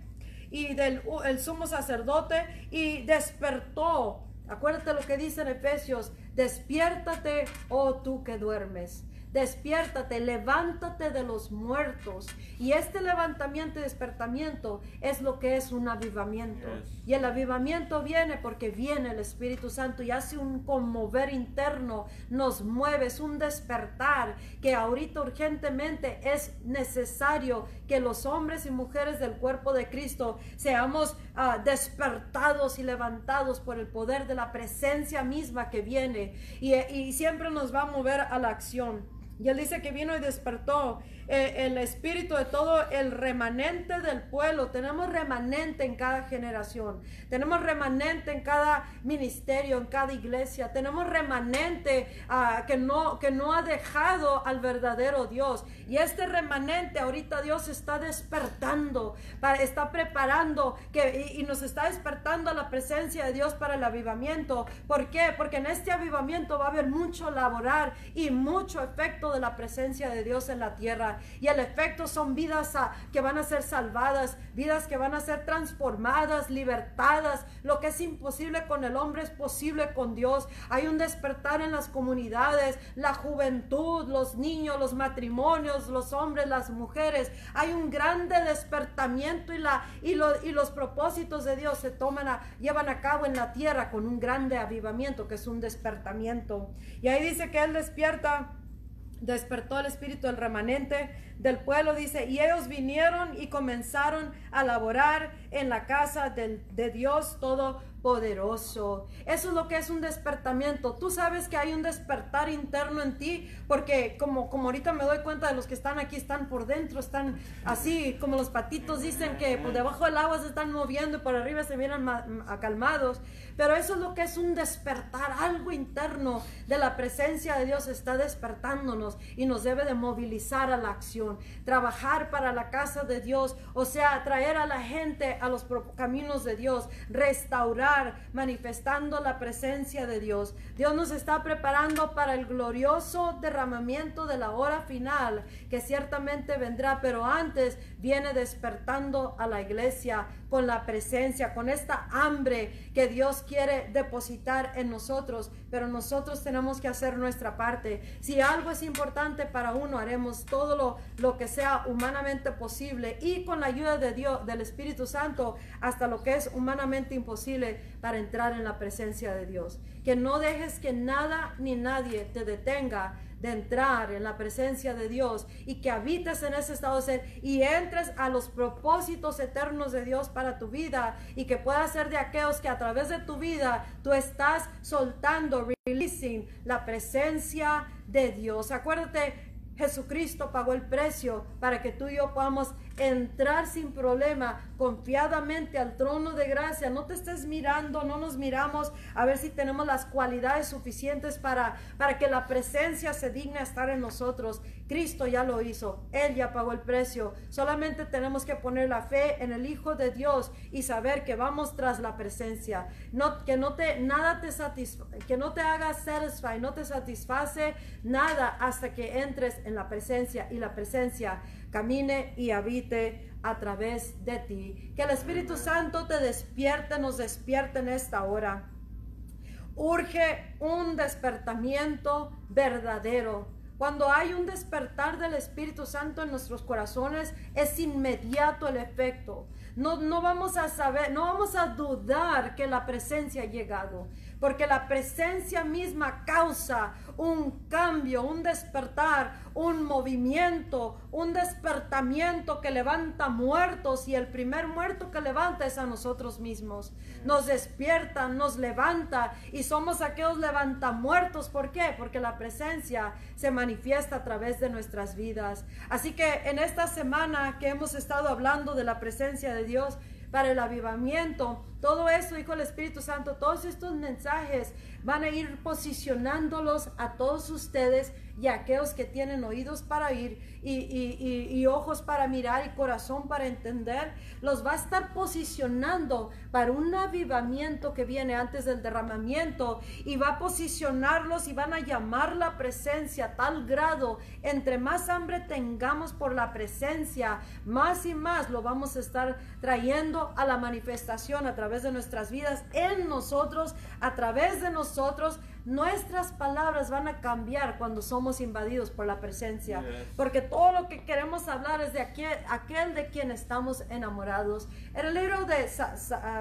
y del el sumo sacerdote y despertó. Acuérdate lo que dice en Efesios, despiértate, oh tú que duermes despiértate, levántate de los muertos. Y este levantamiento y despertamiento es lo que es un avivamiento. Y el avivamiento viene porque viene el Espíritu Santo y hace un conmover interno, nos mueve, es un despertar que ahorita urgentemente es necesario que los hombres y mujeres del cuerpo de Cristo seamos ah, despertados y levantados por el poder de la presencia misma que viene y, y siempre nos va a mover a la acción. Y él dice que vino y despertó eh, el espíritu de todo el remanente del pueblo. Tenemos remanente en cada generación. Tenemos remanente en cada ministerio, en cada iglesia. Tenemos remanente ah, que, no, que no ha dejado al verdadero Dios. Y este remanente ahorita Dios está despertando, está preparando que, y, y nos está despertando a la presencia de Dios para el avivamiento. ¿Por qué? Porque en este avivamiento va a haber mucho laborar y mucho efecto de la presencia de Dios en la tierra. Y el efecto son vidas ah, que van a ser salvadas, vidas que van a ser transformadas, libertadas. Lo que es imposible con el hombre es posible con Dios. Hay un despertar en las comunidades, la juventud, los niños, los matrimonios, los hombres, las mujeres. Hay un grande despertamiento y, la, y, y los propósitos de Dios se toman a, llevan a cabo en la tierra con un grande avivamiento que es un despertamiento. Y ahí dice que Él despierta despertó el espíritu del remanente del pueblo, dice, y ellos vinieron y comenzaron a laborar en la casa de Dios todo poderoso. Eso es lo que es un despertamiento. Tú sabes que hay un despertar interno en ti, porque como, como ahorita me doy cuenta de los que están aquí, están por dentro, están así, como los patitos dicen que por debajo del agua se están moviendo y por arriba se vienen acalmados. Pero eso es lo que es un despertar, algo interno de la presencia de Dios está despertándonos y nos debe de movilizar a la acción, trabajar para la casa de Dios, o sea, traer a la gente a los caminos de Dios, restaurar manifestando la presencia de Dios. Dios nos está preparando para el glorioso derramamiento de la hora final, que ciertamente vendrá, pero antes viene despertando a la iglesia con la presencia, con esta hambre que Dios quiere depositar en nosotros, pero nosotros tenemos que hacer nuestra parte. Si algo es importante para uno, haremos todo lo, lo que sea humanamente posible y con la ayuda de Dios, del Espíritu Santo, hasta lo que es humanamente imposible para entrar en la presencia de Dios. Que no dejes que nada ni nadie te detenga de entrar en la presencia de Dios y que habites en ese estado de ser y entres a los propósitos eternos de Dios para tu vida y que puedas ser de aquellos que a través de tu vida tú estás soltando, releasing la presencia de Dios. Acuérdate, Jesucristo pagó el precio para que tú y yo podamos entrar sin problema, confiadamente al trono de gracia. No te estés mirando, no nos miramos a ver si tenemos las cualidades suficientes para, para que la presencia se digne estar en nosotros. Cristo ya lo hizo, Él ya pagó el precio. Solamente tenemos que poner la fe en el Hijo de Dios y saber que vamos tras la presencia. Que no te, nada te que no te haga satisfy, no te satisface nada hasta que entres en la presencia y la presencia camine y habite a través de ti. Que el Espíritu Santo te despierte, nos despierte en esta hora. Urge un despertamiento verdadero. Cuando hay un despertar del Espíritu Santo en nuestros corazones, es inmediato el efecto. No, no vamos a saber, no vamos a dudar que la presencia ha llegado porque la presencia misma causa un cambio, un despertar, un movimiento, un despertamiento que levanta muertos y el primer muerto que levanta es a nosotros mismos. Nos despierta, nos levanta y somos aquellos levantamuertos. ¿Por qué? Porque la presencia se manifiesta a través de nuestras vidas. Así que en esta semana que hemos estado hablando de la presencia de Dios, para el avivamiento. Todo eso, Hijo del Espíritu Santo, todos estos mensajes van a ir posicionándolos a todos ustedes y aquellos que tienen oídos para oír y, ojos para mirar y corazón para entender, los va a estar posicionando para un avivamiento que viene antes del derramamiento y va a posicionarlos y van a llamar la presencia a tal grado, entre más hambre tengamos por la presencia, más y más lo vamos a estar trayendo a la manifestación a través de nuestras vidas, en nosotros, a través de nosotros, Nuestras palabras van a cambiar cuando somos invadidos por la presencia, porque todo lo que queremos hablar es de aquel, aquel de quien estamos enamorados. En el libro de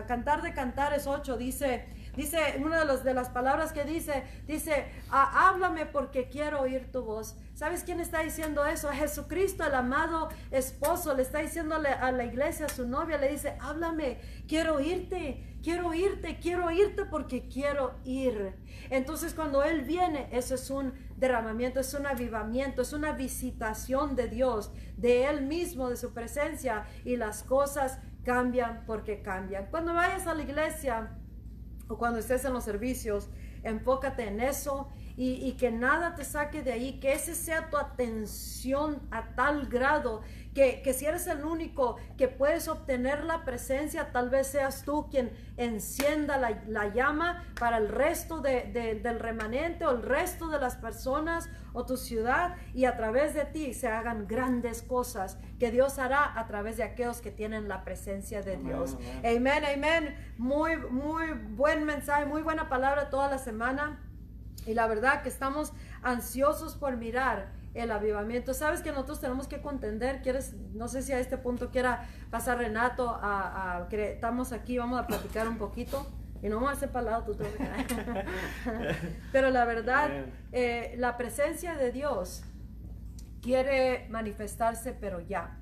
Cantar de Cantares 8 dice, Dice, una de, los, de las palabras que dice, dice, "Ah, háblame porque quiero oír tu voz. ¿Sabes quién está diciendo eso? Jesucristo, el amado esposo, le está diciéndole a la iglesia, a su novia, le dice, háblame, quiero oírte, quiero oírte, quiero oírte porque quiero ir. Entonces cuando Él viene, eso es un derramamiento, es un avivamiento, es una visitación de Dios, de Él mismo, de su presencia, y las cosas cambian porque cambian. Cuando vayas a la iglesia o cuando estés en los servicios, enfócate en eso y, que nada te saque de ahí, que ese sea tu atención a tal grado que, que si eres el único que puedes obtener la presencia, tal vez seas tú quien encienda la, la llama para el resto de- de- del remanente o el resto de las personas o tu ciudad y a través de ti se hagan grandes cosas que Dios hará a través de aquellos que tienen la presencia de Amén, Dios. amén. Amén, amén. Muy, muy buen mensaje, muy buena palabra toda la semana. Y la verdad que estamos ansiosos por mirar el avivamiento. Sabes que nosotros tenemos que contender. Quieres, no sé si a este punto quiera pasar Renato a, a- que estamos aquí, vamos a platicar un poquito. Y no vamos a hacer para el lado, tú. (laughs) Pero la verdad, eh, la presencia de Dios quiere manifestarse, pero ya.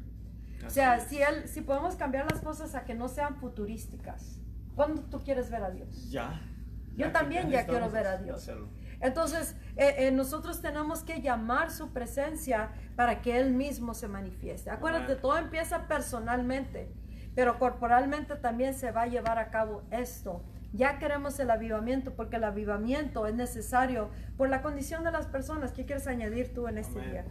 O sea, es. si él, si podemos cambiar las cosas a que no sean futurísticas. ¿Cuándo tú quieres ver a Dios? Ya. Yo también ya quiero ver a Dios. hacerlo. Entonces, eh, eh, nosotros tenemos que llamar su presencia para que Él mismo se manifieste. Acuérdate, todo empieza personalmente, pero corporalmente también se va a llevar a cabo esto. Ya queremos el avivamiento porque el avivamiento es necesario por la condición de las personas. ¿Qué quieres añadir tú en este día?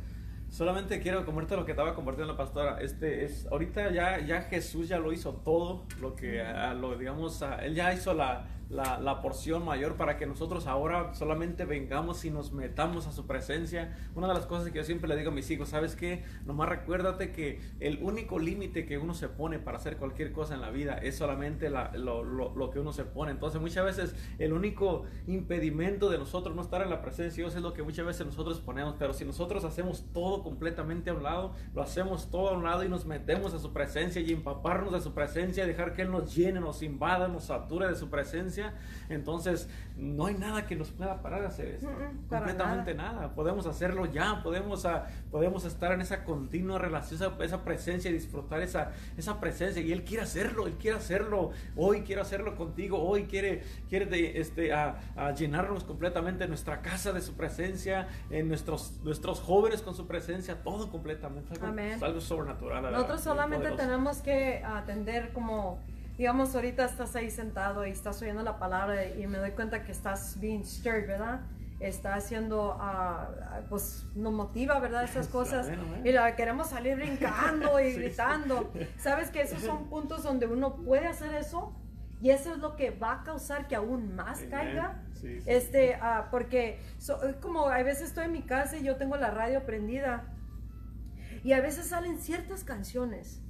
Solamente quiero comerte lo que estaba compartiendo la pastora. Este es ahorita ya ya Jesús ya lo hizo todo, lo que lo digamos, él ya hizo la, la, la porción mayor para que nosotros ahora solamente vengamos y nos metamos a su presencia. Una de las cosas que yo siempre le digo a mis hijos, ¿sabes qué? Nomás recuérdate que el único límite que uno se pone para hacer cualquier cosa en la vida es solamente la- lo, lo- lo que uno se pone. Entonces muchas veces el único impedimento de nosotros no estar en la presencia de Dios es lo que muchas veces nosotros ponemos. Pero si nosotros hacemos todo completamente a un lado, lo hacemos todo a un lado y nos metemos a su presencia y empaparnos de su presencia, dejar que Él nos llene, nos invada, nos sature de su presencia, entonces no hay nada que nos pueda parar de hacer esto. Mm, mm, completamente nada. Podemos hacerlo ya, podemos, ah, podemos estar en esa continua relación, esa, esa presencia y disfrutar esa, esa presencia. Y Él quiere hacerlo, Él quiere hacerlo. Hoy quiere hacerlo contigo, hoy quiere, quiere de, este, a, a llenarnos completamente nuestra casa de su presencia, en nuestros, nuestros jóvenes con su presencia, todo completamente. Algo, Amén. algo sobrenatural. Nosotros solamente tenemos que atender como, digamos, ahorita estás ahí sentado y estás oyendo la palabra y me doy cuenta que estás being stirred, ¿verdad? Está haciendo, ah, pues nos motiva, ¿verdad? (laughs) Esas cosas. Amén. Y la queremos salir brincando y (laughs) Sí, sí. gritando. ¿Sabes que esos son puntos donde uno puede hacer eso? Y eso es lo que va a causar que aún más Amén. caiga. Sí, sí. Este, ah, porque so- como a veces estoy en mi casa y yo tengo la radio prendida y a veces salen ciertas canciones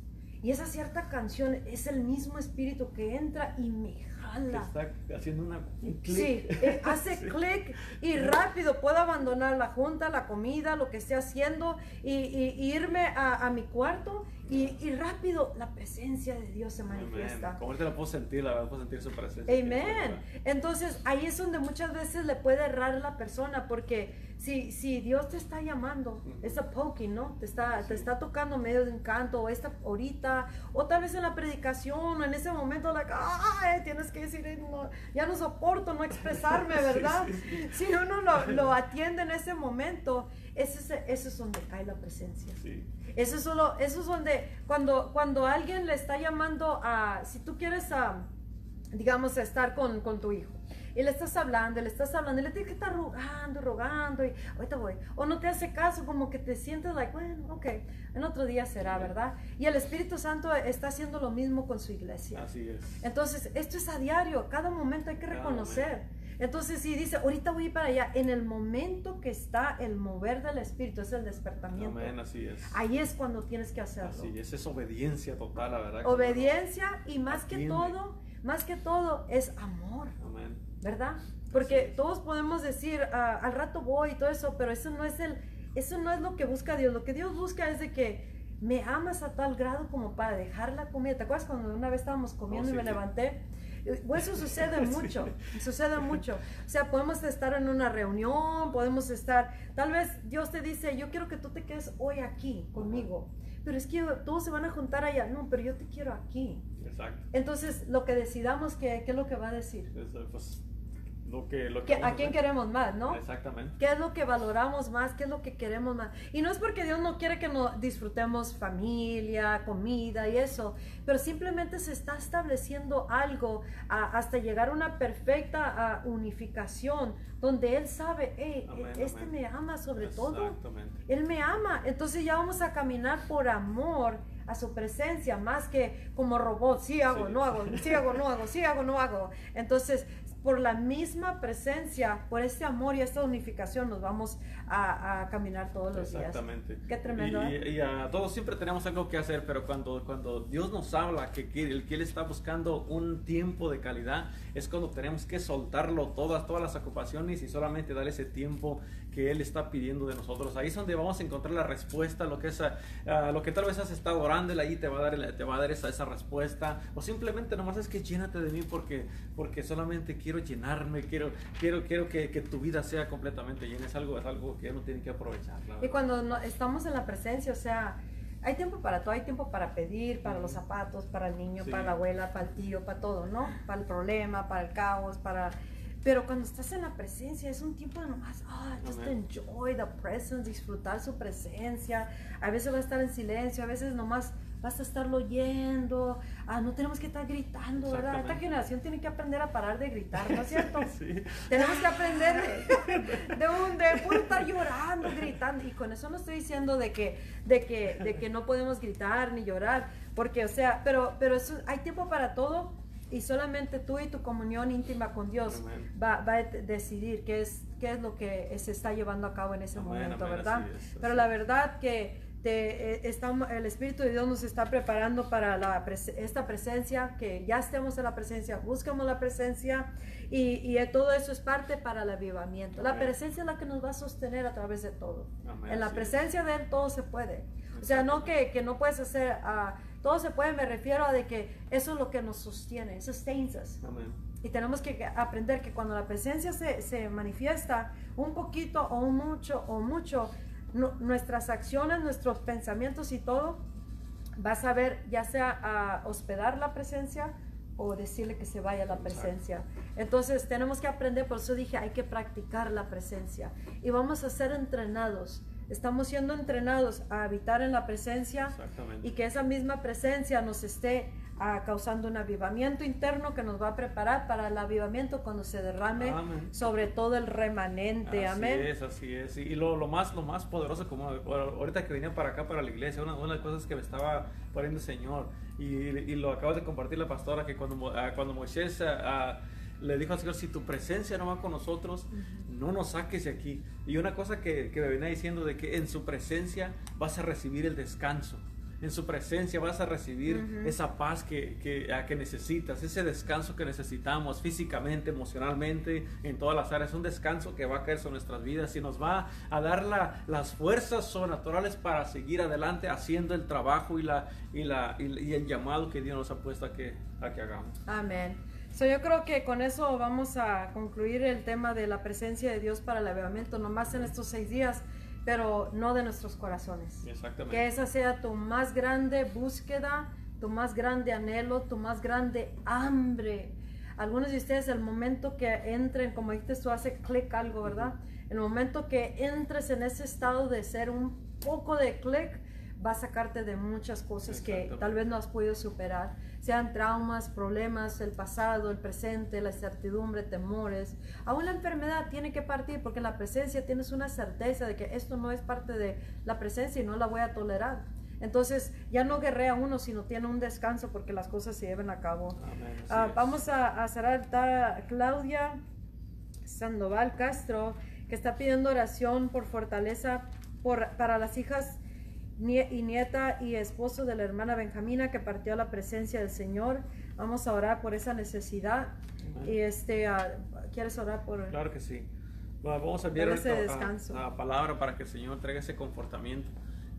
y esa cierta canción es el mismo espíritu que entra y me jala. está haciendo una, un clic. Sí, eh, hace (laughs) Sí. clic y rápido puedo abandonar la junta, la comida, lo que esté haciendo y, y- y irme a, a mi cuarto y, y rápido la presencia de Dios se manifiesta. Como ahorita la puedo sentir, la verdad, puedo sentir su presencia. Amén. Entonces ahí es donde muchas veces le puede errar la persona porque si, si Dios te está llamando, Ujú. es a poking, ¿no? Te está, te Sí. está tocando medio de encanto o esta ahorita o tal vez en la predicación o en ese momento like, ay, tienes que decir, "Ay, no, ya no soporto no expresarme, (laughs) Sí, ¿verdad? sí, Si uno lo, lo atiende en ese momento, ese es, eso es donde cae la presencia. Sí. Eso es solo, eso es donde cuando, cuando alguien le está llamando a, si tú quieres a, digamos, a estar con, con tu hijo. Y le estás hablando, y le estás hablando, y le tienes que estar rogando, rogando, y ahorita voy. O no te hace caso, como que te sientes like, bueno, ok, en otro día será, ¿verdad? Y el Espíritu Santo está haciendo lo mismo con su iglesia. Así es. Entonces, esto es a diario, cada momento hay que reconocer. Entonces, si dice, ahorita voy para allá, en el momento que está el mover del Espíritu, es el despertamiento. Amén, así es. Ahí es cuando tienes que hacerlo. Así es, es obediencia total, la verdad. que Obediencia y más que Atiende. todo, más que todo es amor, Amén. ¿verdad? Porque todos podemos decir, "Ah, al rato voy y todo eso, pero eso no es el, eso no es lo que busca Dios. Lo que Dios busca es de que me amas a tal grado como para dejar la comida. ¿Te acuerdas cuando una vez estábamos comiendo Oh, y sí, me sí. levanté Eso sucede (laughs) mucho, sucede mucho. O sea, podemos estar en una reunión, podemos estar, tal vez Dios te dice, yo quiero que tú te quedes hoy aquí conmigo, pero es que todos se van a juntar allá, no, pero yo te quiero aquí. Exacto. Entonces, lo que decidamos, ¿qué, qué es lo que va a decir? Pues, que, ¿A quién queremos más, no? Exactamente. ¿Qué es lo que valoramos más? ¿Qué es lo que queremos más? Y no es porque Dios no quiere que no disfrutemos familia, comida y eso, pero simplemente se está estableciendo algo hasta llegar a una perfecta unificación donde Él sabe, hey, este me ama sobre todo. Él me ama. Entonces ya vamos a caminar por amor a su presencia, más que como robot, sí hago, no hago, sí hago, no hago, sí hago, no hago. Entonces, por la misma presencia, por este amor y esta unificación nos vamos a, caminar todos los días. Exactamente. Qué tremendo. Y, ¿eh? y, a todos siempre tenemos algo que hacer, pero cuando, cuando Dios nos habla que, que, que Él está buscando un tiempo de calidad, es cuando tenemos que soltarlo todas, todas las ocupaciones y solamente dar ese tiempo que Él está pidiendo de nosotros. Ahí es donde vamos a encontrar la respuesta, lo que, es, lo que tal vez has estado orando, ahí te va a dar, te va a dar esa, esa respuesta. O simplemente nomás es que llénate de mí porque, porque solamente quiero llenarme, quiero, quiero, quiero que, que tu vida sea completamente llena. Es algo, es algo que uno tiene que aprovechar. Y cuando no, estamos en la presencia, o sea, hay tiempo para todo, hay tiempo para pedir, para los zapatos, para el niño, para la abuela, para el tío, para todo, ¿no? Para el problema, para el caos, para pero cuando estás en la presencia es un tiempo de nomás, ah, just enjoy the presence, disfrutar su presencia. A veces va a estar en silencio, a veces nomás vas a estarlo oyendo. Ah, no tenemos que estar gritando, ¿verdad? Esta generación tiene que aprender a parar de gritar, ¿no es cierto? (laughs) sí. Tenemos que aprender (laughs) de, un, de puro estar llorando, gritando. Y con eso no estoy diciendo de que, de que, de que no podemos gritar ni llorar, porque, o sea, pero, pero eso, hay tiempo para todo y solamente tú y tu comunión íntima con Dios va, va, a decidir qué es, qué es lo que se está llevando a cabo en ese momento, ¿verdad? Pero la verdad que te, eh, el Espíritu de Dios nos está preparando para la, esta presencia, que ya estemos en la presencia, busquemos la presencia y, y todo eso es parte para el avivamiento. La presencia es la que nos va a sostener a través de todo. en la presencia de Él todo se puede. O sea, no que, que no puedes hacer... Uh, todo se puede, me refiero a de que eso es lo que nos sostiene, sustains us. Y tenemos que aprender que cuando la presencia se, se manifiesta un poquito o un mucho o mucho, nuestras acciones, nuestros pensamientos y todo, vas a ver ya sea a hospedar la presencia o decirle que se vaya la presencia. Entonces tenemos que aprender, por eso dije, hay que practicar la presencia y vamos a ser entrenados Estamos siendo entrenados a habitar en la presencia y que esa misma presencia nos esté ah, causando un avivamiento interno que nos va a preparar para el avivamiento cuando se derrame sobre todo el remanente. Así Amén. es, así es. Y lo, lo, más, lo más poderoso, como ahorita que venía para acá, para la iglesia, una, una de las cosas que me estaba poniendo el Señor, y, y lo acabas de compartir la pastora, que cuando, ah, cuando Moisés... Ah, le dijo al Señor, si tu presencia no va con nosotros, no nos saques de aquí. Y una cosa que, que me venía diciendo de que en su presencia vas a recibir el descanso. En su presencia vas a recibir esa paz que, que, que, necesitas, ese descanso que necesitamos físicamente, emocionalmente, en todas las áreas. Un descanso que va a caer sobre nuestras vidas y nos va a dar la, las fuerzas sobrenaturales para seguir adelante haciendo el trabajo y, la, y, la, y, el llamado que Dios nos ha puesto a que, a que hagamos. Amén. So, yo creo que con eso vamos a concluir el tema de la presencia de Dios para el avivamiento, nomás en estos seis días, pero no de nuestros corazones. Exactamente. Que esa sea tu más grande búsqueda, tu más grande anhelo, tu más grande hambre. Algunos de ustedes, el momento que entren, como dijiste tú, hace clic algo, ¿verdad? El momento que entres en ese estado de ser un poco de clic, va a sacarte de muchas cosas que tal vez no has podido superar, sean traumas, problemas, el pasado, el presente, la incertidumbre, temores. Aún la enfermedad tiene que partir porque en la presencia tienes una certeza de que esto no es parte de la presencia y no la voy a tolerar. Entonces ya no guerrea uno, sino tiene un descanso porque las cosas se llevan a cabo. Ah, vamos a, a cerrar. Está Claudia Sandoval Castro, que está pidiendo oración por fortaleza por, para las hijas y nieta y esposo de la hermana Benjamina que partió a la presencia del Señor. Vamos a orar por esa necesidad. Y este, ah, ¿quieres orar por? Claro que sí. vamos a enviar esa palabra para que el Señor traiga ese confortamiento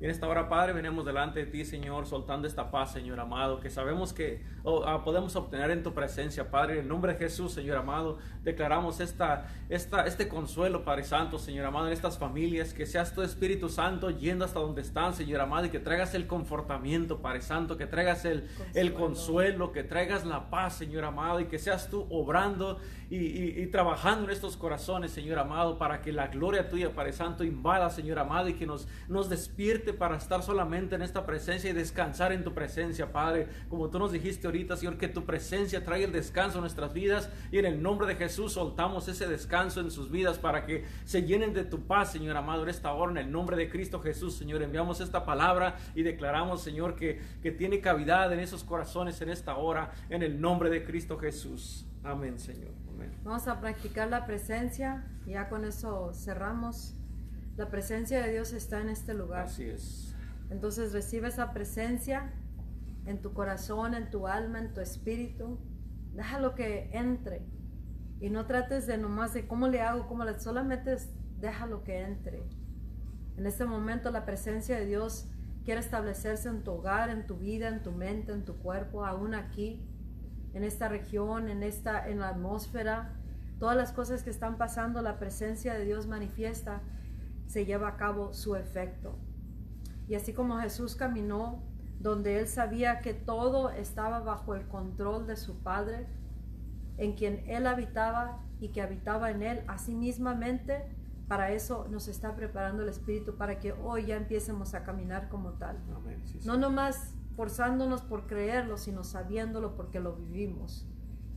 en esta hora, Padre, venimos delante de ti, Señor, soltando esta paz, Señor amado, que sabemos que oh, ah, podemos obtener en tu presencia, Padre. En nombre de Jesús, Señor amado, declaramos esta, esta, este consuelo, Padre Santo, Señor amado, en estas familias, que seas tu Espíritu Santo yendo hasta donde están, Señor amado, y que traigas el confortamiento, Padre Santo, que traigas el consuelo, el consuelo que traigas la paz, Señor amado, y que seas tú obrando y, y trabajando en estos corazones, Señor amado, para que la gloria tuya, Padre Santo, invada, Señor amado, y que nos, nos despierte para estar solamente en esta presencia y descansar en tu presencia, Padre. Como tú nos dijiste ahorita, Señor, que tu presencia trae el descanso a nuestras vidas y en el nombre de Jesús soltamos ese descanso en sus vidas para que se llenen de tu paz, Señor amado, en esta hora, en el nombre de Cristo Jesús, Señor. Enviamos esta palabra y declaramos, Señor, que, que tiene cavidad en esos corazones en esta hora, en el nombre de Cristo Jesús. Amén, Señor. Amén. Vamos a practicar la presencia. Ya con eso cerramos. La presencia de Dios está en este lugar. Así es. Entonces recibe esa presencia en tu corazón, en tu alma, en tu espíritu. Déjalo que entre. Y no trates de nomás de cómo le hago, cómo le... Solamente déjalo que entre. En este momento la presencia de Dios quiere establecerse en tu hogar, en tu vida, en tu mente, en tu cuerpo, aún aquí, en esta región, en esta, en la atmósfera. Todas las cosas que están pasando, la presencia de Dios manifiesta se lleva a cabo su efecto. Y así como Jesús caminó donde él sabía que todo estaba bajo el control de su Padre, en quien él habitaba y que habitaba en él, así mismamente, para eso nos está preparando el Espíritu, para que hoy ya empiecemos a caminar como tal. No nomás forzándonos por creerlo, sino sabiéndolo porque lo vivimos.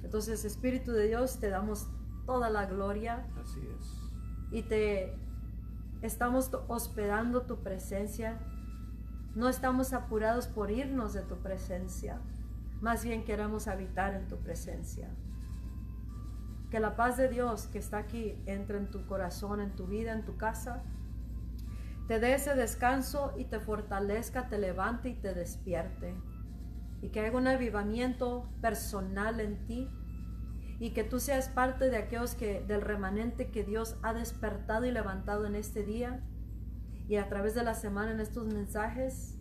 Entonces, Espíritu de Dios, te damos toda la gloria. Así es. Y te estamos hospedando tu presencia. No estamos apurados por irnos de tu presencia. Más bien queremos habitar en tu presencia. Que la paz de Dios que está aquí entre en tu corazón, en tu vida, en tu casa. Te dé ese descanso y te fortalezca, te levante y te despierte. Y que haya un avivamiento personal en ti y que tú seas parte de aquellos que del remanente que Dios ha despertado y levantado en este día y a través de la semana en estos mensajes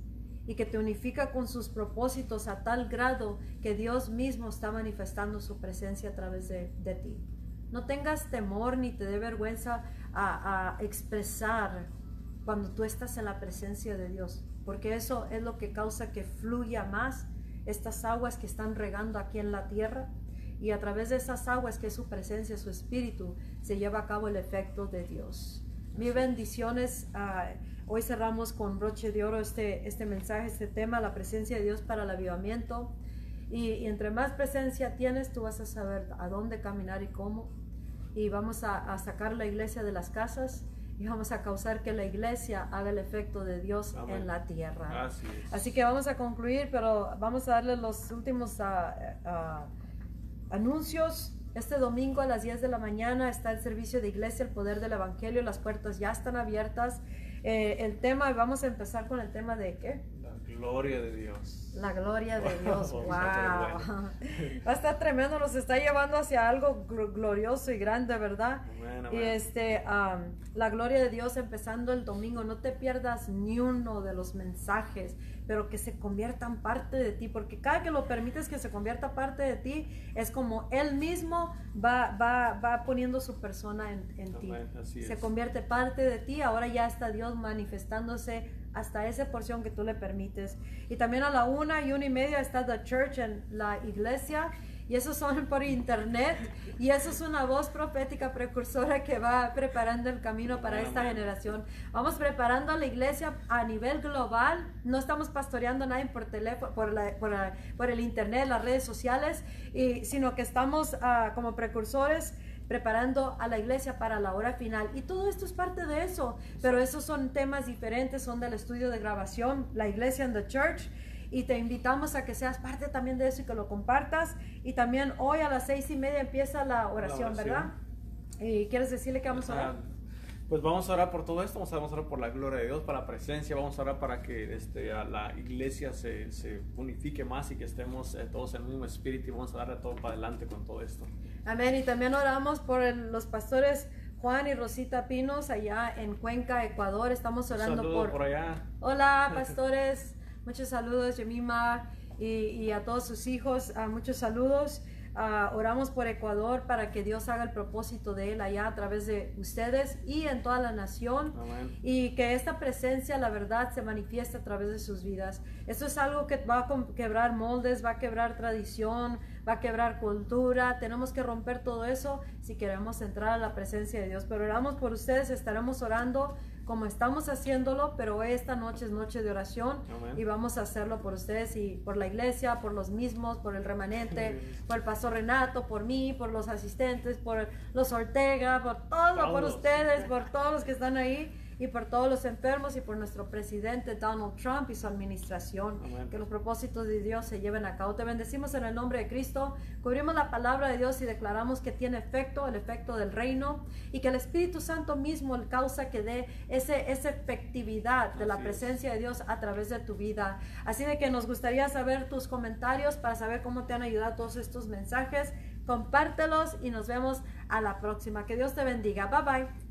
y que te unifica con sus propósitos a tal grado que Dios mismo está manifestando su presencia a través de, ti. No tengas temor ni te dé vergüenza a, a expresar cuando tú estás en la presencia de Dios, porque eso es lo que causa que fluya más estas aguas que están regando aquí en la tierra y a través de esas aguas que es su presencia, su espíritu, se lleva a cabo el efecto de Dios. Mi bendiciones. Ah, hoy cerramos con broche de oro este, este mensaje, este tema, la presencia de Dios para el avivamiento. Y, entre más presencia tienes, tú vas a saber a dónde caminar y cómo. Y vamos a, sacar la iglesia de las casas y vamos a causar que la iglesia haga el efecto de Dios en la tierra. Así, que vamos a concluir, pero vamos a darle los últimos... Uh, Anuncios. Este domingo a las 10 de la mañana está el servicio de iglesia, el poder del evangelio. Las puertas ya están abiertas. Eh, el tema, vamos a empezar con el tema de qué? Gloria de Dios. La gloria de Dios, wow. (laughs) Va a estar tremendo, nos está llevando hacia algo glorioso y grande, ¿verdad? Y este, la gloria de Dios empezando el domingo, no te pierdas ni uno de los mensajes, pero que se conviertan parte de ti, porque cada que lo permites que se convierta parte de ti, es como Él mismo va, va, va poniendo su persona en, en ti. Se convierte parte de ti, ahora ya está Dios manifestándose hasta esa porción que tú le permites. Y también a la una y una y media está The Church en la iglesia. Y eso son por internet. Y eso es una voz profética precursora que va preparando el camino para esta generación. Vamos preparando a la iglesia a nivel global. No estamos pastoreando a nadie por teléfono, por, por, el internet, las redes sociales, y, sino que estamos ah, como precursores preparando a la iglesia para la hora final. Y todo esto es parte de eso, pero esos son temas diferentes, son del estudio de grabación, la iglesia en the church. Y te invitamos a que seas parte también de eso y que lo compartas. Y también hoy a las seis y media empieza la oración, ¿verdad? ¿Y quieres decirle que vamos a orar? Pues vamos a orar por todo esto, vamos a, orar por la gloria de Dios, para la presencia, vamos a orar para que este, la iglesia se, se, unifique más y que estemos eh, todos en el mismo espíritu y vamos a darle todo para adelante con todo esto. Amén. Y también oramos por los pastores Juan y Rosita Pinos allá en Cuenca, Ecuador. Estamos orando Saludo por... por allá. Hola, (laughs) pastores. Muchos saludos, Yemima, y, y a todos sus hijos. ah, muchos saludos. Ah, oramos por Ecuador para que Dios haga el propósito de él allá a través de ustedes y en toda la nación. Amén. Y que esta presencia, la verdad, se manifieste a través de sus vidas. Esto es algo que va a quebrar moldes, va a quebrar tradición, va a quebrar cultura. Tenemos que romper todo eso si queremos entrar a la presencia de Dios. Pero oramos por ustedes, estaremos orando como estamos haciéndolo, pero esta noche es noche de oración y vamos a hacerlo por ustedes y por la iglesia, por los mismos, por el remanente, por el pastor Renato, por mí, por los asistentes, por los Ortega, por todo, por Todos. ustedes, por todos los que están ahí y por todos los enfermos y por nuestro presidente Donald Trump y su administración. Amén. Que los propósitos de Dios se lleven a cabo. Te bendecimos en el nombre de Cristo. Cubrimos la palabra de Dios y declaramos que tiene efecto, el efecto del reino y que el Espíritu Santo mismo el causa que dé ese, esa efectividad de la es. presencia de Dios a través de tu vida. Así de que nos gustaría saber tus comentarios para saber cómo te han ayudado todos estos mensajes. Compártelos y nos vemos a la próxima. Que Dios te bendiga. Bye bye.